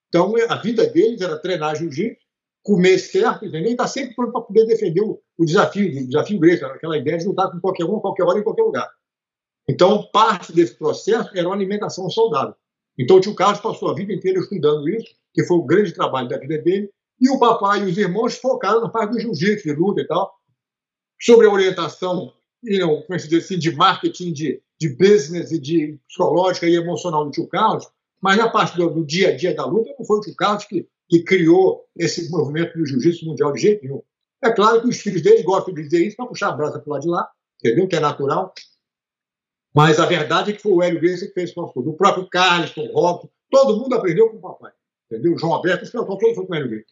Então, a vida deles era treinar jiu-jitsu, comer certo, entendeu? E estar sempre pronto para poder defender o, o desafio, o desafio grego, aquela ideia de lutar com qualquer um, qualquer hora, em qualquer lugar. Então, parte desse processo era uma alimentação saudável. Então, o tio Carlos passou a vida inteira estudando isso, que foi o grande trabalho da vida dele, e o papai e os irmãos focaram na parte do jiu-jitsu, de luta e tal. sobre a orientação you know, como é dizer assim, de marketing, de, de business e de psicológica e emocional do tio Carlos, mas na parte do, do, dia a dia da luta não foi o tio Carlos que, que criou esse movimento do jiu-jitsu mundial de jeito nenhum. É claro que os filhos dele gostam de dizer isso para puxar a brasa para lado de lá, entendeu? Que é natural. Mas a verdade é que foi o Hélio Gracie que fez isso tudo. O próprio o Rock, todo mundo aprendeu com o papai. Entendeu? O João Alberto, pessoal todo foi com o Hélio Gracie.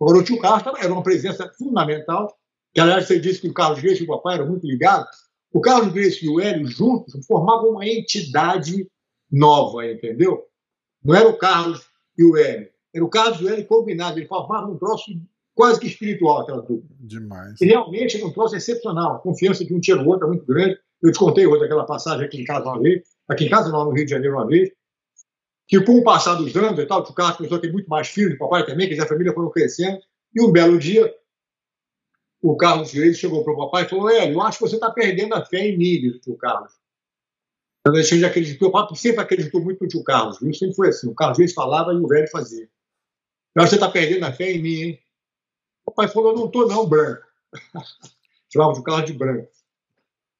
Agora, o tio Carlos era uma presença fundamental que aliás você disse que o Carlos Grace e o papai eram muito ligados, o Carlos Grace e o Hélio juntos formavam uma entidade nova, entendeu? Não era o Carlos e o Hélio, era o Carlos e o Hélio combinados, eles formavam um troço quase que espiritual, aquela dupla. Demais. E realmente era um troço excepcional, a confiança de um tinha no outro é muito grande. Eu te contei outra aquela passagem aqui em casa uma vez, aqui em casa não, no Rio de Janeiro uma vez, que com o passar dos anos e tal, o Carlos começou a ter muito mais filhos, o papai também, que a família foram crescendo, e um belo dia o Carlos Reis chegou para o papai e falou: Hélio, eu acho que você está perdendo a fé em mim, tio Carlos. Eu deixei de acreditar. O papai sempre acreditou muito no tio Carlos, viu? Sempre foi assim. O Carlos Reis falava e o velho fazia. Eu acho que você está perdendo a fé em mim, hein? O papai falou: não estou, não, branco. Chamava o Carlos de branco.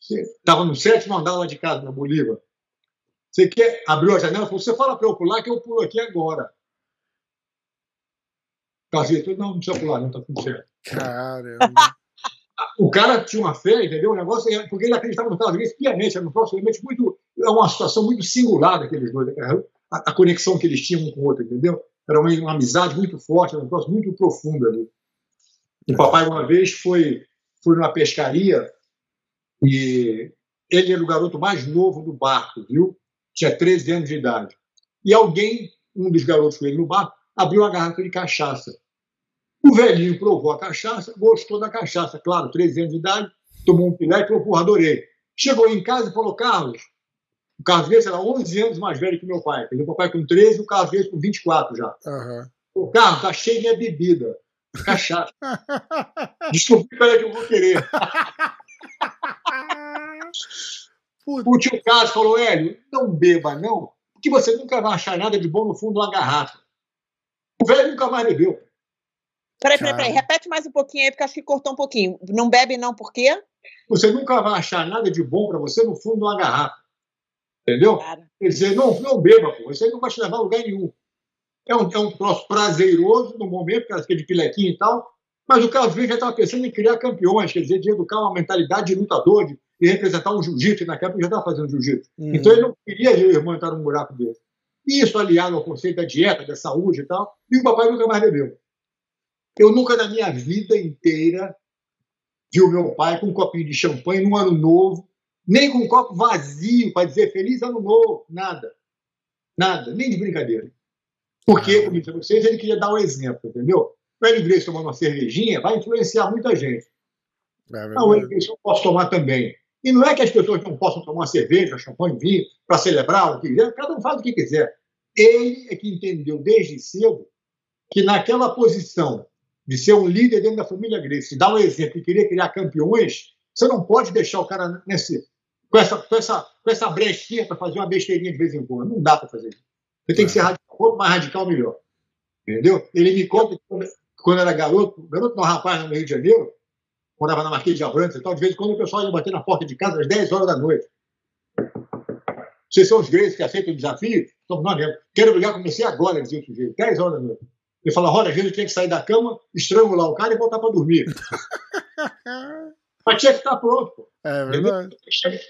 Estava no sétimo andar lá de casa, na Bolívar. Você quer? Abriu a janela e falou: você fala para eu pular que eu pulo aqui agora. Carlos não, não precisa pular, não, está tudo certo. Caramba. o cara tinha uma fé, entendeu? O negócio, é, porque ele acreditava no Reis piamente, era um próximo muito. É uma situação muito singular daqueles dois, né, a, a, conexão que eles tinham um com o outro, entendeu? Era uma, uma amizade muito forte, era um negócio muito profundo ali. O papai, uma vez, foi, foi numa pescaria e ele era o garoto mais novo do barco, viu? Tinha 13 anos de idade. E alguém, um dos garotos com ele no barco, abriu uma garrafa de cachaça. O velhinho provou a cachaça, gostou da cachaça, claro, 13 anos de idade, tomou um pilé e falou, porra, adorei. Chegou em casa e falou, Carlos, o Carlos Reis era 11 anos mais velho que meu pai. Meu papai com 13 e o Carlos Reis com 24 já. Uhum. O Carlos, tá cheio minha bebida. Cachaça. Desculpe, peraí que eu vou querer. o tio Carlos falou, Hélio, não beba não, porque você nunca vai achar nada de bom no fundo de uma garrafa. O velho nunca mais bebeu. Peraí, peraí, peraí. Repete mais um pouquinho aí, porque acho que cortou um pouquinho. Não bebe, não, por quê? Você nunca vai achar nada de bom para você no fundo de uma garrafa. Entendeu? Quer dizer, não, não beba, pô. Isso aí não vai te levar a lugar nenhum. É um, é um troço prazeroso no momento, que é de pilequinho e tal, mas o Carlos Vinha já estava pensando em criar campeões, quer dizer, de educar uma mentalidade de lutador, de, de representar um jiu-jitsu, naquela época já estava fazendo jiu-jitsu. Uhum. Então ele não queria eu e o irmão entrar num buraco desse. Isso aliado ao conceito da dieta, da saúde e tal, e o papai nunca mais bebeu. Eu nunca na minha vida inteira vi o meu pai com um copinho de champanhe no ano novo, nem com um copo vazio para dizer feliz ano novo, nada. Nada, nem de brincadeira. Porque, como disse a vocês, ele queria dar um exemplo, entendeu? O Hélio Grace tomando uma cervejinha vai influenciar muita gente. É não, o Hélio Grace eu posso tomar também. E não é que as pessoas não possam tomar cerveja, champanhe, vinho, para celebrar o que quiser, cada um faz o que quiser. Ele é que entendeu desde cedo que naquela posição de ser um líder dentro da família Grace, dar um exemplo e querer criar campeões, você não pode deixar o cara nesse, com, essa, com, essa, com essa brechinha para fazer uma besteirinha de vez em quando. Não dá para fazer isso. Você tem que ser radical, quanto mais radical, melhor. Entendeu? Ele me conta quando era garoto, garoto não, rapaz, no Rio de Janeiro, morava na Marquês de Abrantes e tal, de vez em quando o pessoal ia bater na porta de casa às 10 horas da noite. Vocês são os gregos que aceitam o desafio? Então, não mesmo. Quero brigar com você agora, dizia o sujeito, 10 horas da noite. Ele fala, olha, a gente tem que sair da cama, estrangular o cara e voltar para dormir. Mas tinha que estar pronto. Pô. É verdade.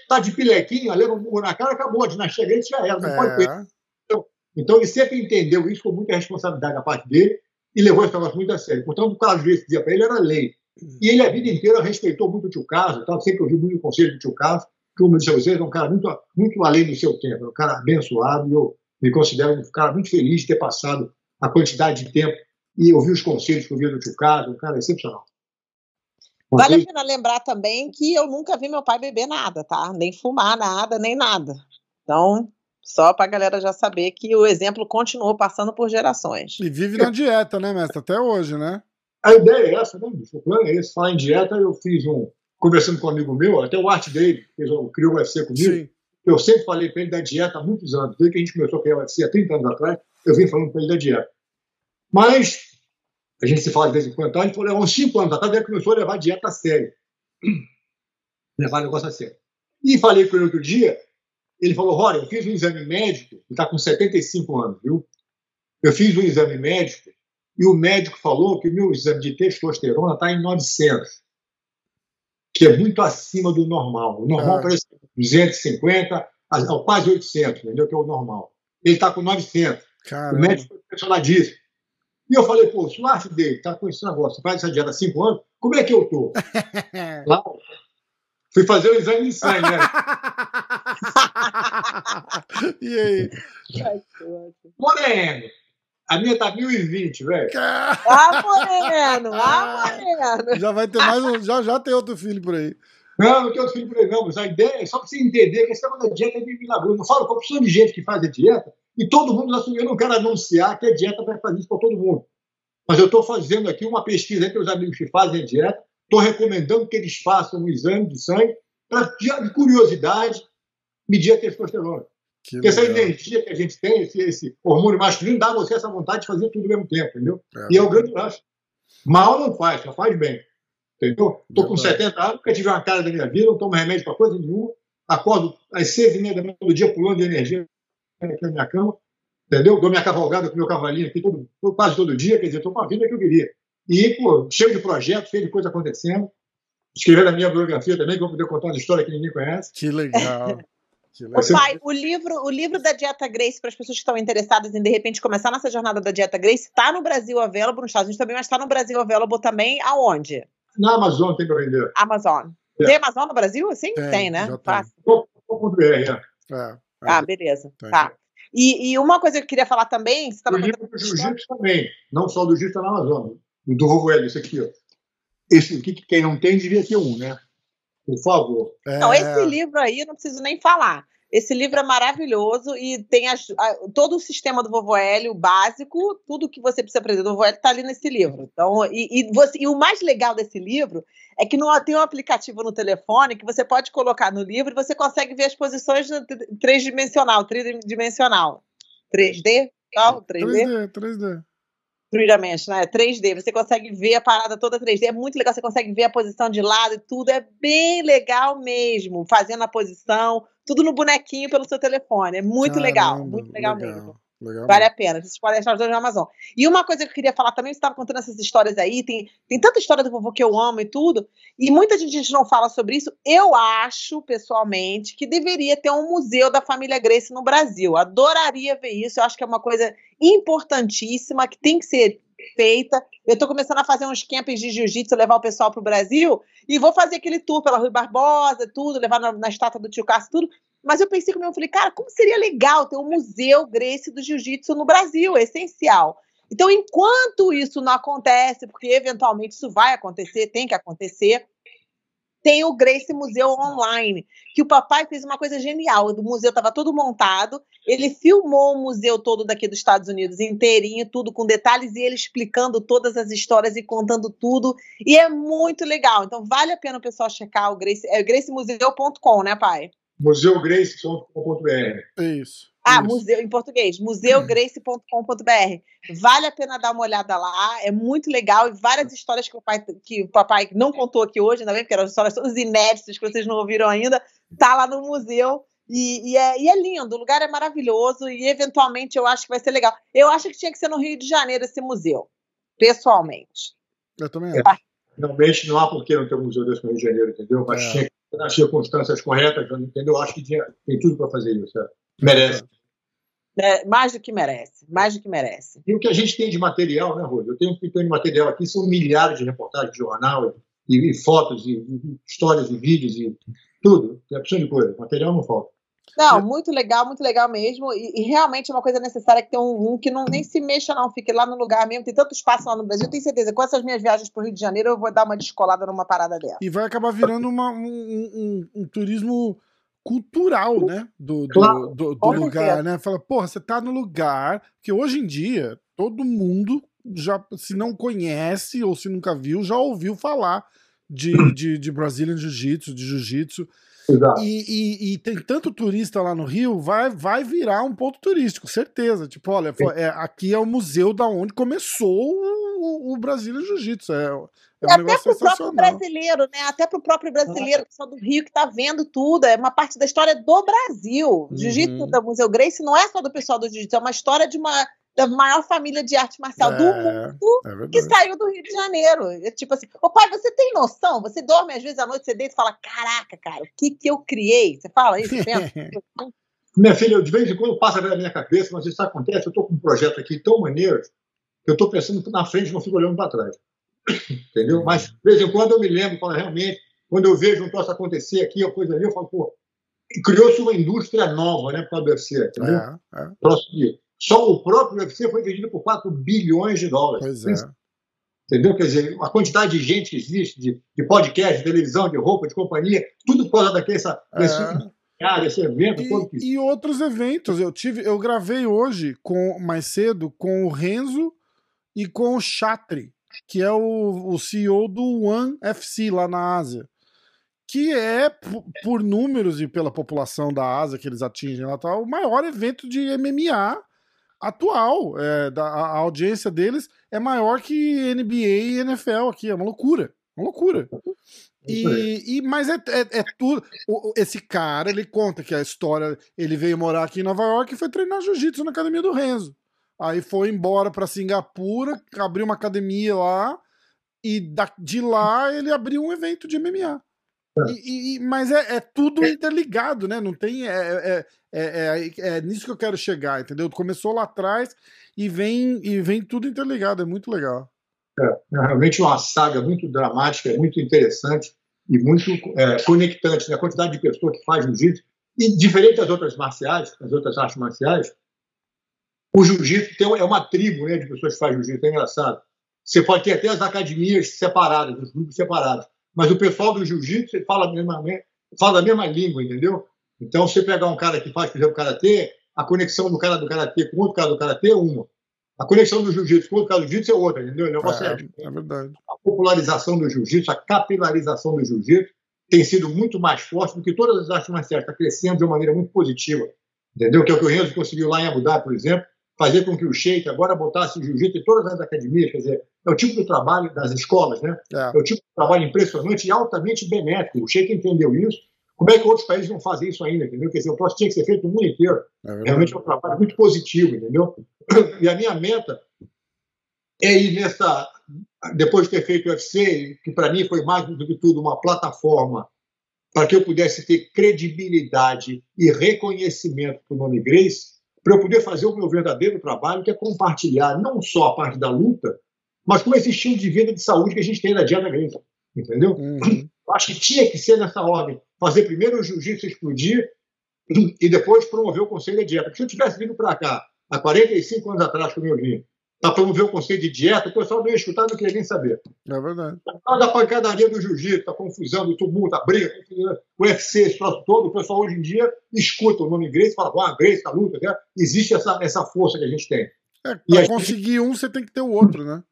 Tá de pilequinho, leva um burro na cara, acabou. A dinastia grande já era, não é. pode ter. Então, então, ele sempre entendeu isso com muita responsabilidade da parte dele e levou esse negócio muito a sério. Portanto, o Carlos Reis dizia para ele era lei. E ele a vida inteira respeitou muito o tio Carlos, então, sempre ouviu muito o conselho do tio Carlos, que, como eu disse a vocês, é um cara muito, muito além do seu tempo, é um cara abençoado e eu me considero um cara muito feliz de ter passado a quantidade de tempo e ouvir os conselhos que eu via do tio Carlos, um cara excepcional. Vale a pena lembrar também que eu nunca vi meu pai beber nada, tá? Nem fumar nada, nem nada. Então, só para a galera já saber que o exemplo continuou passando por gerações. E vive na dieta, né, mestre? Até hoje, né? A ideia é essa, né, bicho? O plano é esse. Falar em dieta, eu fiz um. Conversando com um amigo meu, até o arte dele, que criou o UFC comigo. Sim. Eu sempre falei para ele da dieta há muitos anos. Desde que a gente começou a criar o UFC há 30 anos atrás, eu vim falando para ele da dieta. Mas a gente se fala de vez em quando, então, a gente falou, há uns 5 anos atrás, ele começou a levar a dieta a sério. levar o negócio a sério. E falei com ele outro dia, ele falou, Rory, eu fiz um exame médico, ele está com 75 anos, viu? Eu fiz um exame médico e o médico falou que o meu exame de testosterona está em 900, que é muito acima do normal. O normal é. parece 250, quase 800, entendeu? Que é o normal. Ele está com 900. Caramba. O médico foi impressionadíssimo. E eu falei, pô, se o arte dele está com esse negócio, faz essa dieta há 5 anos, como é que eu? Lá, fui fazer o exame de sangue, né? e aí? Moreno, a minha tá 1020, velho. Ah, Moreno! Ah, Moreno! Já vai ter mais um. Já, já tem outro filho por aí. Não, não tem outro filho por aí, não. Mas a ideia é só pra você entender que esse negócio da dieta é de milagroso. Eu falo com a opção de gente que faz a dieta e todo mundo assumiu. Eu não quero anunciar que a dieta vai fazer isso para todo mundo. Mas eu estou fazendo aqui uma pesquisa entre os amigos que fazem a dieta. Estou recomendando que eles façam um exame de sangue para, de curiosidade, medir a testosterona. Que Porque essa energia que a gente tem, esse, esse, hormônio masculino, dá a você essa vontade de fazer tudo ao mesmo tempo, entendeu? É. E é o grande lance. Mal não faz, só faz bem. Entendeu? Estou com 70 anos, nunca tive uma cara da minha vida, não tomo remédio para coisa nenhuma. Acordo às seis e meia da manhã do dia pulando de energia aqui na minha cama. Entendeu? Dou minha cavalgada com meu cavalinho aqui todo, quase todo dia, quer dizer, estou com a vida que eu queria. E, pô, cheio de projetos, cheio de coisa acontecendo. Escrever a minha biografia também, que vou poder contar uma história que ninguém conhece. Que legal. O pai, o livro, o livro da Dieta Grace, para as pessoas que estão interessadas em de repente começar nessa jornada da Dieta Grace, está no Brasil available, nos Estados Unidos também, mas está no Brasil available também aonde? Na Amazon tem para vender. Amazon. É. Tem Amazon no Brasil? Sim, tem, tem né? Fácil. É, é. é, Ah, beleza. Tem. Tá. E, e, uma coisa que eu queria falar também. Você o livro do Jiu-Jitsu também, não só do Jiu-Jitsu na Amazon. O do Rovoel, esse aqui, ó. Esse aqui, quem não tem, devia ter um, né? Por favor. É... Não, esse livro aí eu não preciso nem falar. Esse livro é maravilhoso e tem a, todo o sistema do Vovô Hélio básico, tudo que você precisa aprender do Vovô Hélio está ali nesse livro. Então, e, e, você, e, o mais legal desse livro é que não tem um aplicativo no telefone que você pode colocar no livro e você consegue ver as posições tridimensional, tridimensional. 3D? Qual? 3D? 3D, 3D. Dimension, né? 3D. Você consegue ver a parada toda 3D. É muito legal. Você consegue ver a posição de lado e tudo. É bem legal mesmo. Fazendo a posição, tudo no bonequinho pelo seu telefone. É muito Caramba, legal. Muito legal, legal. mesmo. Legal. Vale a pena. Vocês podem achar os dois no Amazon. E uma coisa que eu queria falar também, você estava contando essas histórias aí, tem, tem tanta história do vovô que eu amo e tudo, e muita gente não fala sobre isso. Eu acho, pessoalmente, que deveria ter um museu da família Grace no Brasil. Adoraria ver isso. Eu acho que é uma coisa importantíssima, que tem que ser feita. Eu estou começando a fazer uns campings de jiu-jitsu, levar o pessoal para o Brasil, e vou fazer aquele tour pela Rui Barbosa, tudo, levar na, na estátua do tio Cássio, tudo. Mas eu pensei comigo, eu falei, cara, como seria legal ter um museu Grace do Jiu-Jitsu no Brasil? É essencial. Então, enquanto isso não acontece, porque eventualmente isso vai acontecer, tem que acontecer, tem o Grace Museu Online, que o papai fez uma coisa genial. O museu estava todo montado, ele filmou o museu todo daqui dos Estados Unidos inteirinho, tudo com detalhes, e ele explicando todas as histórias e contando tudo. E é muito legal. Então, vale a pena o pessoal checar o Grace, é gracemuseu.com, né, pai? museugrace.com.br. Isso. Ah, isso. museu em português, museugrace.com.br. Vale a pena dar uma olhada lá, é muito legal e várias histórias que o, pai, que o papai não contou aqui hoje, ainda bem, porque eram histórias todas inéditas que vocês não ouviram ainda, tá lá no museu. E, e, é, e, é, lindo, o lugar é maravilhoso e eventualmente eu acho que vai ser legal. Eu acho que tinha que ser no Rio de Janeiro esse museu, pessoalmente. Eu também acho. É, realmente não há por que não ter um museu desse no Rio de Janeiro, entendeu? Mas é. tinha que nas circunstâncias corretas, entendeu? Acho que tinha, tem tudo para fazer isso. É. Merece. É, mais do que merece, mais do que merece. E o que a gente tem de material, né, Rô? Eu tenho um que de material aqui, são milhares de reportagens de jornal, e, e fotos, e, e, histórias, e vídeos, e tudo. Tem a opção de coisa. Material não falta. Não, muito legal, muito legal mesmo. E, e realmente é uma coisa necessária que tem um, um, que não nem se mexa, não, fique lá no lugar mesmo. Tem tanto espaço lá no Brasil. Eu tenho certeza, com essas minhas viagens para o Rio de Janeiro, eu vou dar uma descolada numa parada dela. E vai acabar virando uma, um, um, um, turismo cultural, né? Do, do, claro, do, do lugar, né? Fala, porra, você tá no lugar que hoje em dia todo mundo já, se não conhece ou se nunca viu, já ouviu falar de, de, de Brazilian Jiu-Jitsu, de Jiu-Jitsu. E, e, e, tem tanto turista lá no Rio, vai, vai virar um ponto turístico, certeza. Tipo, olha, é, aqui é o museu da onde começou o, o Brasília Jiu-Jitsu. É, é um até para o próprio brasileiro, né? Até para o próprio brasileiro, pessoal do Rio que está vendo tudo. É uma parte da história do Brasil. Uhum. Jiu-Jitsu do Museu Grace não é só do pessoal do Jiu-Jitsu, é uma história de uma da maior família de arte marcial é, do mundo é que saiu do Rio de Janeiro. É tipo assim, ô pai, você tem noção? Você dorme às vezes à noite, você deita e fala, caraca, cara, o que que eu criei? Você fala isso, pensa? minha filha, de vez em quando passa na minha cabeça, mas isso acontece, eu estou com um projeto aqui tão maneiro que eu estou pensando na frente, não fico olhando para trás. Entendeu? Mas, de vez em quando, eu me lembro, quando realmente, quando eu vejo um troço acontecer aqui, a coisa ali, eu falo, pô, criou-se uma indústria nova, né, para o UFC, entendeu? É, é. Só o próprio UFC foi vendido por 4 bilhões de dólares. Pois é. Entendeu? Quer dizer, a quantidade de gente que existe, de, de podcast, de televisão, de roupa, de companhia, tudo por causa daquele essa, é. desse, esse evento. E, e, outros eventos. Eu tive, eu gravei hoje, com mais cedo, com o Renzo e com o Chatri que é o, o CEO do One FC lá na Ásia. Que é, por números e pela população da Ásia que eles atingem lá, tá, o maior evento de MMA atual. É, da, a audiência deles é maior que NBA e NFL aqui. É uma loucura. Uma loucura. E, e, mas é, é, é, tudo. O, esse cara, ele conta que a história. Ele veio morar aqui em Nova York e foi treinar jiu-jitsu na academia do Renzo. Aí foi embora para Singapura, abriu uma academia lá, e da, de lá ele abriu um evento de MMA. É. E, e, mas é, é, tudo interligado, né? Não tem. É, é, é, nisso que eu quero chegar, entendeu? Começou lá atrás e vem, e vem tudo interligado, é muito legal. É, realmente uma saga muito dramática, muito interessante e muito conectante. Né? A quantidade de pessoas que faz jiu-jitsu, e diferente das outras marciais, das outras artes marciais, o jiu-jitsu é uma tribo né, de pessoas que fazem jiu-jitsu, é engraçado. Você pode ter até as academias separadas, os grupos separados, mas o pessoal do jiu-jitsu fala, a mesma, fala a mesma língua, entendeu? Então, você pegar um cara que faz, por exemplo, karatê, a conexão do cara do karatê com outro cara do karatê é uma. A conexão do jiu-jitsu com outro cara do jiu-jitsu é outra, entendeu? É, é, é verdade. A popularização do jiu-jitsu, a capilarização do jiu-jitsu tem sido muito mais forte do que todas as artes marciais. Está crescendo de uma maneira muito positiva, entendeu? Que é o que o Renzo conseguiu lá em Abu Dhabi, por exemplo, fazer com que o Sheik agora botasse jiu-jitsu em todas as academias, quer dizer, é o tipo de trabalho das escolas, né? É, é o tipo de trabalho impressionante e altamente benéfico. O Sheik entendeu isso. Como é que outros países não fazem isso ainda, entendeu? Quer dizer, o troço tinha que ser feito no mundo inteiro. É Realmente é um trabalho muito positivo, entendeu? E a minha meta é ir nessa, depois de ter feito o UFC, que para mim foi mais do que tudo uma plataforma para que eu pudesse ter credibilidade e reconhecimento para o nome Grace, para eu poder fazer o meu verdadeiro trabalho, que é compartilhar não só a parte da luta, mas com esse estilo de vida de saúde que a gente tem na Diana Grande. Entendeu? Uhum. Acho que tinha que ser nessa ordem. Fazer primeiro o jiu-jitsu explodir e depois promover o conselho de dieta. Porque se eu tivesse vindo para cá há 45 anos atrás, como eu vim, para promover o conceito de dieta, o pessoal não ia escutar, não queria nem saber. É verdade. Da pancadaria do jiu-jitsu, a confusão, do tumulto, a briga, o UFC, esse troço todo, o pessoal hoje em dia escuta o nome Grace e fala, ah, Grace, a luta, né? existe essa, essa força que a gente tem. É, para conseguir gente... um, você tem que ter o outro, né?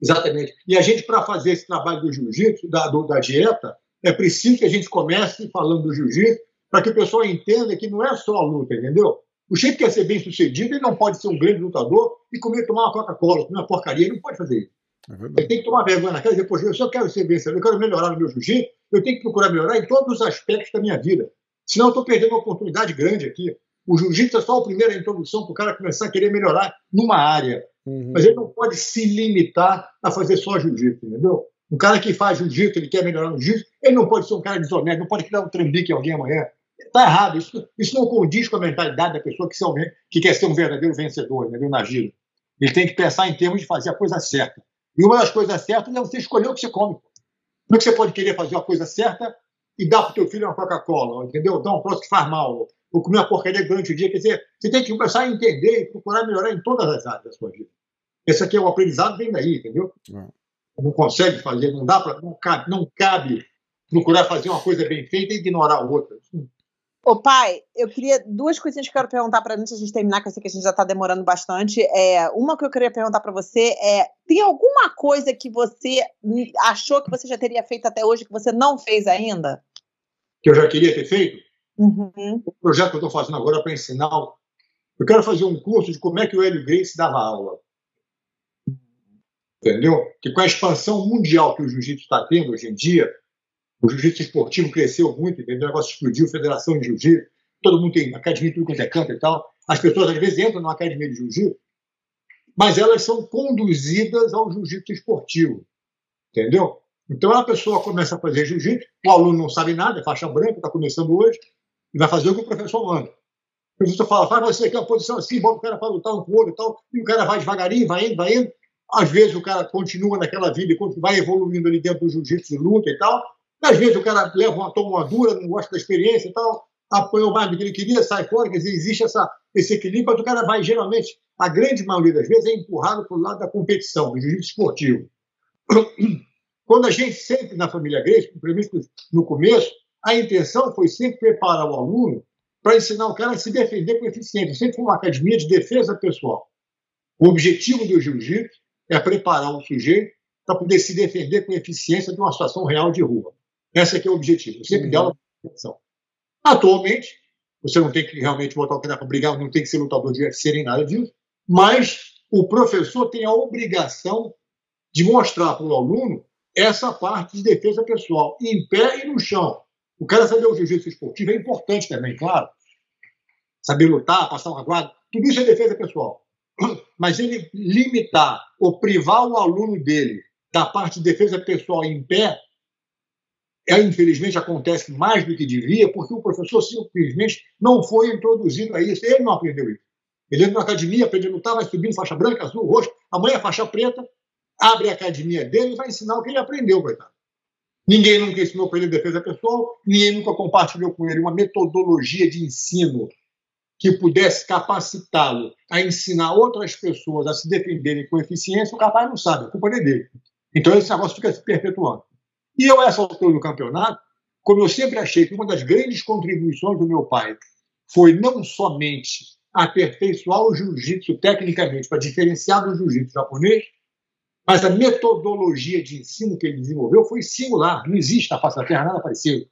Exatamente. E a gente, para fazer esse trabalho do jiu-jitsu, da, da dieta, é preciso que a gente comece falando do jiu-jitsu, para que o pessoal entenda que não é só a luta, entendeu? O Sheik quer ser bem sucedido, ele não pode ser um grande lutador e comer, tomar uma Coca-Cola, comer uma porcaria, ele não pode fazer isso. É ele tem que tomar vergonha na cara e dizer, poxa, eu quero ser vencedor, eu quero melhorar no meu jiu-jitsu, eu tenho que procurar melhorar em todos os aspectos da minha vida. Senão eu estou perdendo uma oportunidade grande aqui. O jiu-jitsu é só a primeira introdução para o cara começar a querer melhorar numa área. Uhum. Mas ele não pode se limitar a fazer só jiu-jitsu, entendeu? Um cara que faz jiu-jitsu, ele quer melhorar no jiu-jitsu, ele não pode ser um cara desonesto, não pode criar um trambique em alguém amanhã. Está errado. Isso, isso não condiz com a mentalidade da pessoa que, que quer ser um verdadeiro vencedor, entendeu? Na giro. Ele tem que pensar em termos de fazer a coisa certa. E uma das coisas certas é você escolher o que você come. Como é que você pode querer fazer uma coisa certa e dar para o teu filho uma Coca-Cola, entendeu? Dar um troço que faz mal, ou comer uma porcaria durante o dia. Quer dizer, você tem que começar a entender e procurar melhorar em todas as áreas da sua vida. Esse aqui é o aprendizado, vem daí, entendeu? Não, não consegue fazer, não dá para, não cabe, não cabe procurar fazer uma coisa bem feita e ignorar a outra. Ô, pai, eu queria duas coisinhas que eu quero perguntar para antes de a gente terminar, que eu sei que a gente já está demorando bastante. É, uma que eu queria perguntar para você é: tem alguma coisa que você achou que você já teria feito até hoje que você não fez ainda? Que eu já queria ter feito? Uhum. O projeto que eu estou fazendo agora para ensinar. Eu quero fazer um curso de como é que o Hélio Gracie dava aula. Entendeu? Que com a expansão mundial que o jiu-jitsu está tendo hoje em dia, o jiu-jitsu esportivo cresceu muito, entendeu? o negócio explodiu, federação de jiu-jitsu, todo mundo tem academia, tudo quanto é canto e tal. As pessoas às vezes entram numa academia de jiu-jitsu, mas elas são conduzidas ao jiu-jitsu esportivo. Entendeu? Então a pessoa começa a fazer jiu-jitsu, o aluno não sabe nada, é faixa branca, está começando hoje, e vai fazer o que o professor manda. O professor fala, faz você aqui uma posição assim, bota o cara para lutar um com o outro e tal, e o cara vai devagarinho, vai indo, vai indo. Às vezes o cara continua naquela vida e vai evoluindo ali dentro do jiu-jitsu luta e tal. Às vezes o cara leva uma, toma uma dura, não gosta da experiência e tal, apanhou mais do que ele queria, sai fora, quer dizer, existe essa, esse equilíbrio, mas o cara vai, geralmente, a grande maioria das vezes, é empurrado para o lado da competição, do jiu-jitsu esportivo. Quando a gente sempre, na família Grace, no começo, a intenção foi sempre preparar o aluno para ensinar o cara a se defender com eficiência. Sempre foi uma academia de defesa pessoal. O objetivo do jiu-jitsu é preparar o sujeito para poder se defender com eficiência de uma situação real de rua. Esse é o objetivo. Eu sempre uhum. dei uma atenção. Atualmente, você não tem que realmente botar o cara para brigar, não tem que ser lutador de UFC nem nada disso, mas o professor tem a obrigação de mostrar para o aluno essa parte de defesa pessoal, em pé e no chão. O cara saber o jiu-jitsu esportivo é importante também, claro. Saber lutar, passar uma guarda, tudo isso é defesa pessoal. Mas ele limitar ou privar o aluno dele da parte de defesa pessoal em pé, é, infelizmente acontece mais do que devia, porque o professor simplesmente não foi introduzido a isso. Ele não aprendeu isso. Ele entra na academia, aprende a lutar, vai subindo faixa branca, azul, roxo, amanhã faixa preta, abre a academia dele e vai ensinar o que ele aprendeu, coitado. Ninguém nunca ensinou para ele defesa pessoal, ninguém nunca compartilhou com ele uma metodologia de ensino que pudesse capacitá-lo a ensinar outras pessoas a se defenderem com eficiência, o capaz não sabe, a culpa é dele. Então esse negócio fica se perpetuando. E eu, essa altura do campeonato, como eu sempre achei que uma das grandes contribuições do meu pai foi não somente aperfeiçoar o jiu-jitsu tecnicamente para diferenciar do jiu-jitsu japonês, mas a metodologia de ensino que ele desenvolveu foi singular. Não existe na face da Terra nada parecido.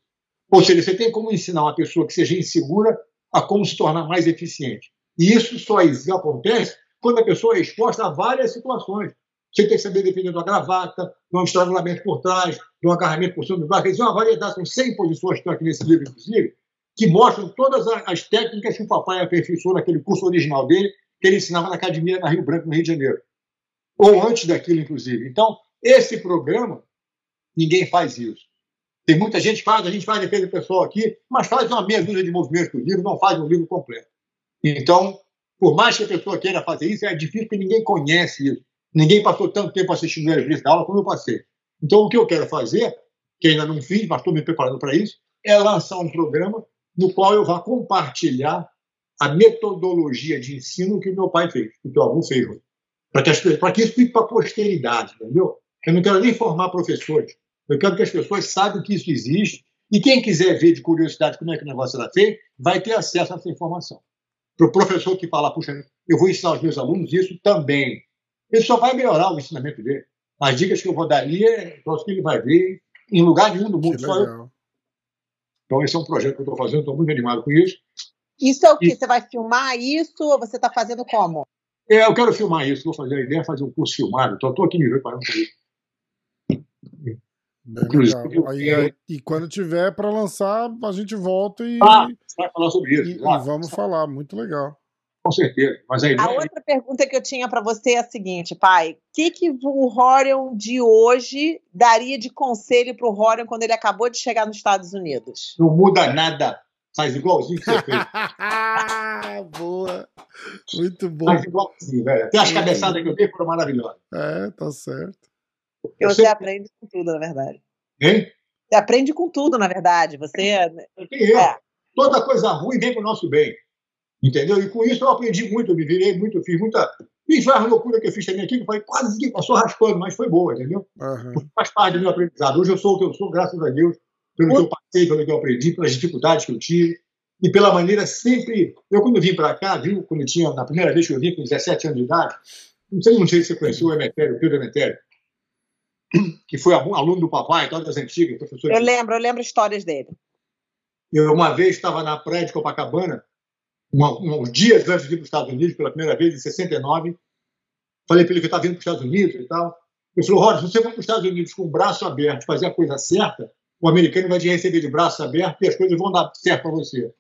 Ou seja, você tem como ensinar uma pessoa que seja insegura a como se tornar mais eficiente. E isso só acontece quando a pessoa é exposta a várias situações. Você tem que saber defender uma gravata, de um estrangulamento por trás, de um agarramento por cima do braço. Existe uma variedade, são 100 posições que estão aqui nesse livro, inclusive, que mostram todas as técnicas que o papai aperfeiçoou naquele curso original dele, que ele ensinava na academia na Rio Branco, no Rio de Janeiro ou antes daquilo, inclusive. Então, esse programa, ninguém faz isso. Tem muita gente que faz, a gente faz defesa pessoal aqui, mas faz uma meia dúzia de movimentos por livro, não faz um livro completo. Então, por mais que a pessoa queira fazer isso, é difícil porque ninguém conhece isso. Ninguém passou tanto tempo assistindo a revista da aula como eu passei. Então, o que eu quero fazer, que ainda não fiz, mas estou me preparando para isso, é lançar um programa no qual eu vá compartilhar a metodologia de ensino que meu pai fez, que o avô fez para que, para que isso fique para a posteridade, entendeu? Eu não quero nem formar professores. Eu quero que as pessoas saibam que isso existe e quem quiser ver de curiosidade como é que o negócio era feito, vai ter acesso a essa informação. Para o professor que falar, puxa, eu vou ensinar aos meus alunos isso também. Ele só vai melhorar o ensinamento dele. As dicas que eu vou dar ali é o que ele vai ver em lugar nenhum do mundo. Só eu. Então, esse é um projeto que eu estou fazendo, estou muito animado com isso. Isso é o que? E... Você vai filmar isso ou você está fazendo como? É, eu quero filmar isso, vou fazer a ideia, fazer um curso filmado. Estou aqui me preparando para isso. Bem Aí, aí, e quando tiver para lançar, a gente volta e. Ah, vai falar sobre isso. E, e vamos falar, muito legal. Com certeza. Mas a, ideia... a outra pergunta que eu tinha para você é a seguinte, pai: o que, que o Horion de hoje daria de conselho para o Horion quando ele acabou de chegar nos Estados Unidos? Não muda nada. Faz igualzinho que você fez. Boa. Muito bom. Faz igualzinho, velho. Até as cabeçadas que eu dei foram maravilhosas. É, tá certo. Porque você aprende com tudo, na verdade. Hein? Você aprende com tudo, na verdade. Você. É. Toda coisa ruim vem para o nosso bem. Entendeu? E com isso eu aprendi muito, eu me virei muito, fiz muita. Fiz várias loucuras que eu fiz também aqui, que foi quase que passou raspando, mas foi boa, entendeu? Uhum. Faz parte do meu aprendizado. Hoje eu sou o que eu sou, graças a Deus pelo que eu passei, pelo que eu aprendi, pelas dificuldades que eu tive e pela maneira sempre. Eu, quando vim para cá, viu, quando eu tinha, na primeira vez que eu vim, com 17 anos de idade, não sei, não sei se você conheceu o Emetério, o Pedro Emetério, que foi aluno do papai, todas das antigas, professor. Eu lembro, eu lembro histórias dele. Eu, uma vez, estava na praia de Copacabana, uma, uns dias antes de ir para os Estados Unidos, pela primeira vez, em 69. Falei para ele que eu estava vindo para os Estados Unidos e tal. Ele falou: Roger, se você for para os Estados Unidos com o braço aberto, fazer a coisa certa, o americano vai te receber de braço aberto e as coisas vão dar certo para você.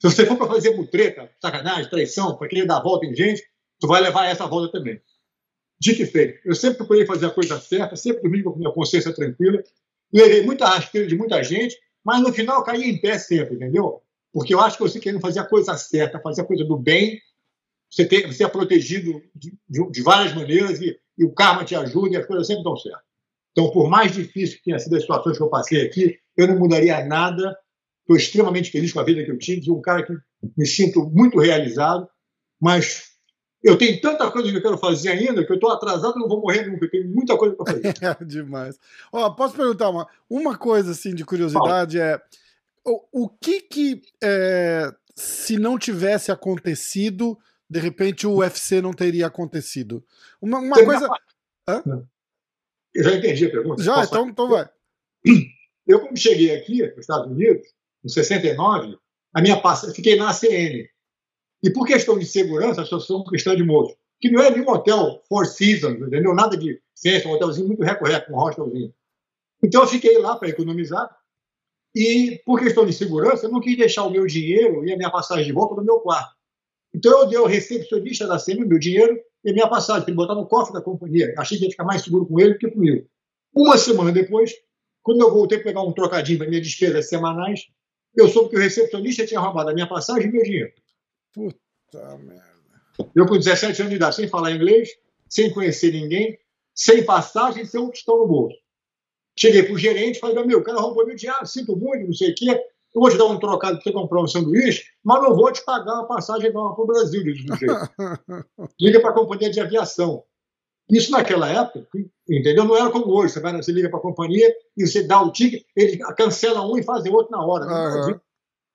Se você for para fazer mutreta, sacanagem, traição, para querer dar volta em gente, tu vai levar essa volta também. Dito e feito. Eu sempre procurei fazer a coisa certa, sempre dormi com a minha consciência tranquila. Levei muita rasteira de muita gente, mas no final caí em pé sempre, entendeu? Porque eu acho que você querendo fazer a coisa certa, fazer a coisa do bem, você, tem, você é protegido de, de, de várias maneiras e, e, o karma te ajuda e as coisas sempre dão certo. Então, por mais difícil que tenha sido as situações que eu passei aqui, eu não mudaria nada. Estou extremamente feliz com a vida que eu tive, sou um cara que me sinto muito realizado, mas eu tenho tanta coisa que eu quero fazer ainda que eu estou atrasado e não vou morrer nunca. Eu tenho muita coisa para fazer. É demais. Ó, posso perguntar uma, uma coisa assim de curiosidade? É o, o que que é, se não tivesse acontecido, de repente o UFC não teria acontecido? Uma, uma coisa. Hã? Eu já entendi a pergunta. Já, Posso então, então vai. Eu, quando cheguei aqui, nos Estados Unidos, em 69, a minha passa, fiquei na ACN. E por questão de segurança, a Associação Cristã de Moços, que não é nenhum hotel Four Seasons, entendeu? Nada de ciência, um hotelzinho muito recorreto, um hostelzinho. Então eu fiquei lá para economizar. E por questão de segurança, eu não quis deixar o meu dinheiro e a minha passagem de volta no meu quarto. Então eu dei ao recepcionista da SEMI o meu dinheiro e minha passagem, para ele botar no cofre da companhia. Achei que ia ficar mais seguro com ele do que comigo. Uma semana depois, quando eu voltei para pegar um trocadinho para minhas despesas semanais, eu soube que o recepcionista tinha roubado a minha passagem e meu dinheiro. Puta merda. Eu, com 17 anos de idade, sem falar inglês, sem conhecer ninguém, sem passagem, sem um tostão no bolso. Cheguei para o gerente e falei: meu, o cara roubou meu dinheiro, sinto muito, não sei o quê. Eu vou te dar um trocado para você comprar um sanduíche, mas não vou te pagar a passagem para o Brasil, diz o jeito. Liga para a companhia de aviação. Isso naquela época, entendeu? Não era como hoje. Você, vai, você liga para a companhia e você dá o ticket, ele cancela um e faz outro na hora. Uhum.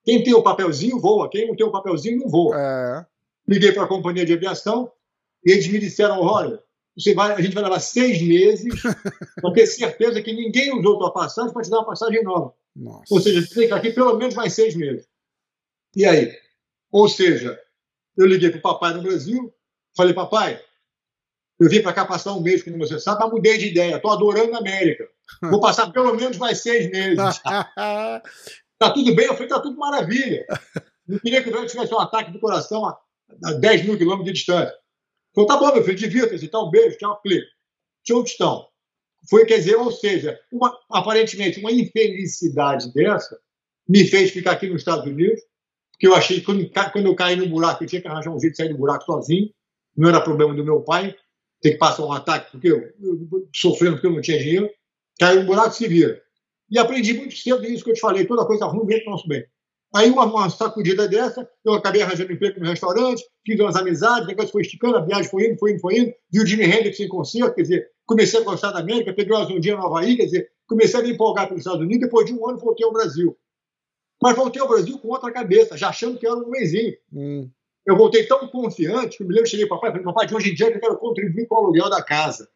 Quem tem o papelzinho voa, quem não tem o papelzinho não voa. É. Liguei para a companhia de aviação e eles me disseram: olha, você vai, a gente vai levar seis meses para ter certeza que ninguém usou tua passagem para te dar uma passagem nova. Nossa. Ou seja, você tem que aqui pelo menos mais seis meses. E aí? Ou seja, eu liguei para o papai no Brasil, falei: papai, eu vim para cá passar um mês, como você sabe, mas mudei de ideia. Estou adorando a América. Vou passar pelo menos mais seis meses. Tá tudo bem? Eu falei, tá tudo maravilha. Não queria que o velho tivesse um ataque do coração a, a 10 mil quilômetros de distância. Falei, tá bom, meu filho, divirta-se, tá, um beijo, tchau, clique. Tchau, tostão. Foi, quer dizer, ou seja, uma, aparentemente uma infelicidade dessa me fez ficar aqui nos Estados Unidos, porque eu achei que quando, quando eu caí no buraco, eu tinha que arranjar um jeito de sair do buraco sozinho, não era problema do meu pai, ter que passar um ataque, porque eu, eu sofrendo porque eu não tinha dinheiro, caiu no buraco se vira. E aprendi muito cedo isso que eu te falei, toda coisa ruim vem para o nosso bem. Aí, uma, uma, sacudida dessa, eu acabei arranjando emprego no restaurante, fiz umas amizades, negócio foi esticando, a viagem foi indo, foi indo, foi indo, vi o Jimi Hendrix em concerto, quer dizer, comecei a gostar da América, peguei umas um dia no Havaí, quer dizer, comecei a me empolgar pelos Estados Unidos, depois de um ano voltei ao Brasil. Mas voltei ao Brasil com outra cabeça, já achando que era um mêsinho. Hum. Eu voltei tão confiante que me lembro, cheguei para o papai e falei, papai, de hoje em dia eu quero contribuir com o aluguel da casa.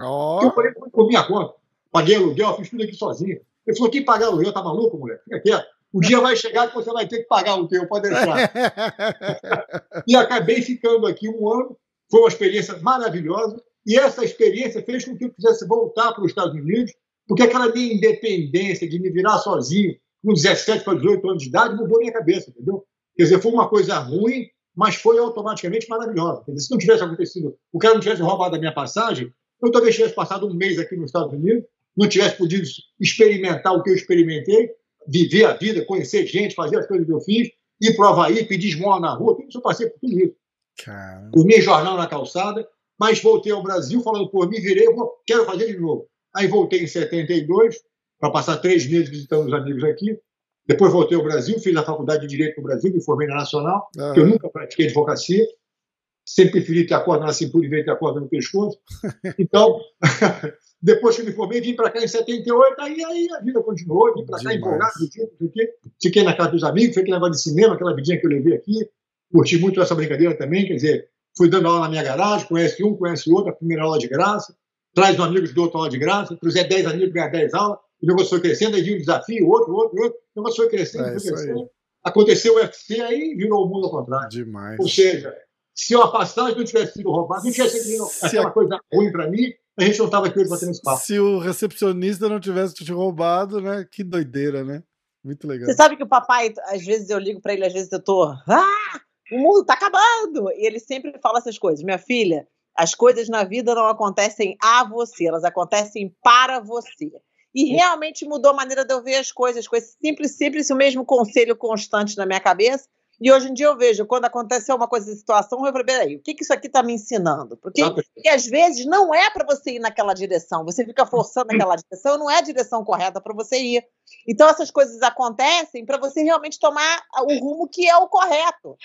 Oh. eu falei, por minha conta. Paguei aluguel, fiz tudo aqui sozinho. Ele falou: quem pagar aluguel tá maluco, mulher? Fica quieto. O dia vai chegar que você vai ter que pagar o teu, pode deixar. e acabei ficando aqui um ano. Foi uma experiência maravilhosa. E essa experiência fez com que eu quisesse voltar para os Estados Unidos, porque aquela minha independência de me virar sozinho, com 17 para 18 anos de idade, mudou minha cabeça, entendeu? Quer dizer, foi uma coisa ruim, mas foi automaticamente maravilhosa. Quer dizer, se não tivesse acontecido, o cara não tivesse roubado a minha passagem, eu talvez tivesse passado um mês aqui nos Estados Unidos, não tivesse podido experimentar o que eu experimentei, viver a vida, conhecer gente, fazer as coisas que eu fiz, ir para o Havaí, pedir esmola na rua, tudo isso eu passei por tudo isso. Dormi jornal na calçada, mas voltei ao Brasil falando, pô, me virei, vou, quero fazer de novo. Aí voltei em 72, para passar três meses visitando os amigos aqui. Depois voltei ao Brasil, fiz a faculdade de Direito no Brasil, me formei na Nacional, que eu nunca pratiquei advocacia. Sempre preferi ter a corda na cintura e ver ter a corda no pescoço. Então, Depois que me formei, vim para cá em 78, aí, aí a vida continuou, vim para cá empolgado, do fiquei na casa dos amigos, foi aquele negócio de cinema, aquela vidinha que eu levei aqui, curti muito essa brincadeira também, quer dizer, fui dando aula na minha garagem, conhece um, conhece outro, a primeira aula de graça, traz um amigo de outra aula de graça, trouxe 10 amigos, ganha 10 aulas, o negócio foi crescendo, aí vinha um desafio, outro, outro, outro, o negócio foi crescendo, é, foi crescendo. Aconteceu o UFC, aí virou o mundo ao contrário. Demais. Ou seja, se eu afastasse não tivesse sido roubado, não tivesse sido aquela a... coisa ruim para mim, a gente não estava aqui hoje batendo esse papo. Se o recepcionista não tivesse te roubado, né? Que doideira, né? Muito legal. Você sabe que o papai, às vezes eu ligo para ele, às vezes eu tô. Ah! O mundo tá acabando! E ele sempre fala essas coisas. Minha filha, as coisas na vida não acontecem a você, elas acontecem para você. E realmente mudou a maneira de eu ver as coisas, com esse simples, simples, o mesmo conselho constante na minha cabeça. E hoje em dia eu vejo, quando aconteceu uma coisa de situação, eu falei, peraí, o que, que isso aqui está me ensinando? Porque, porque, às vezes não é para você ir naquela direção, você fica forçando aquela direção, não é a direção correta para você ir. Então essas coisas acontecem para você realmente tomar o rumo que é o correto.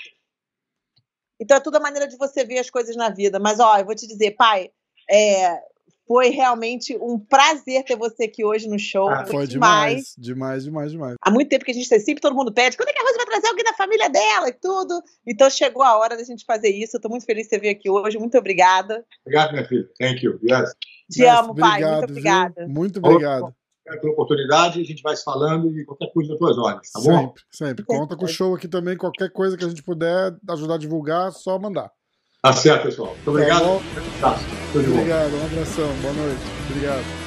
Então é tudo a maneira de você ver as coisas na vida. Mas, ó, eu vou te dizer, pai, é, foi realmente um prazer ter você aqui hoje no show. Ah, foi demais. demais, demais, demais, Há muito tempo que a gente tem, sempre todo mundo pede, quando é que a Rosa vai trazer alguém da família dela e tudo? Então chegou a hora da gente fazer isso. Eu tô muito feliz de você vir aqui hoje. Muito obrigada. Obrigado, minha filha. Thank you. Yes. Te yes, amo, obrigado, pai. Muito obrigada. Viu? Muito obrigado. Pela oportunidade, a gente vai se falando e qualquer coisa das tuas ordens, tá bom? Sempre, sempre. Conta com o show aqui também. Qualquer coisa que a gente puder ajudar a divulgar, só mandar. Tá certo, pessoal. Muito obrigado. Tá obrigado, um abração, boa noite. Obrigado.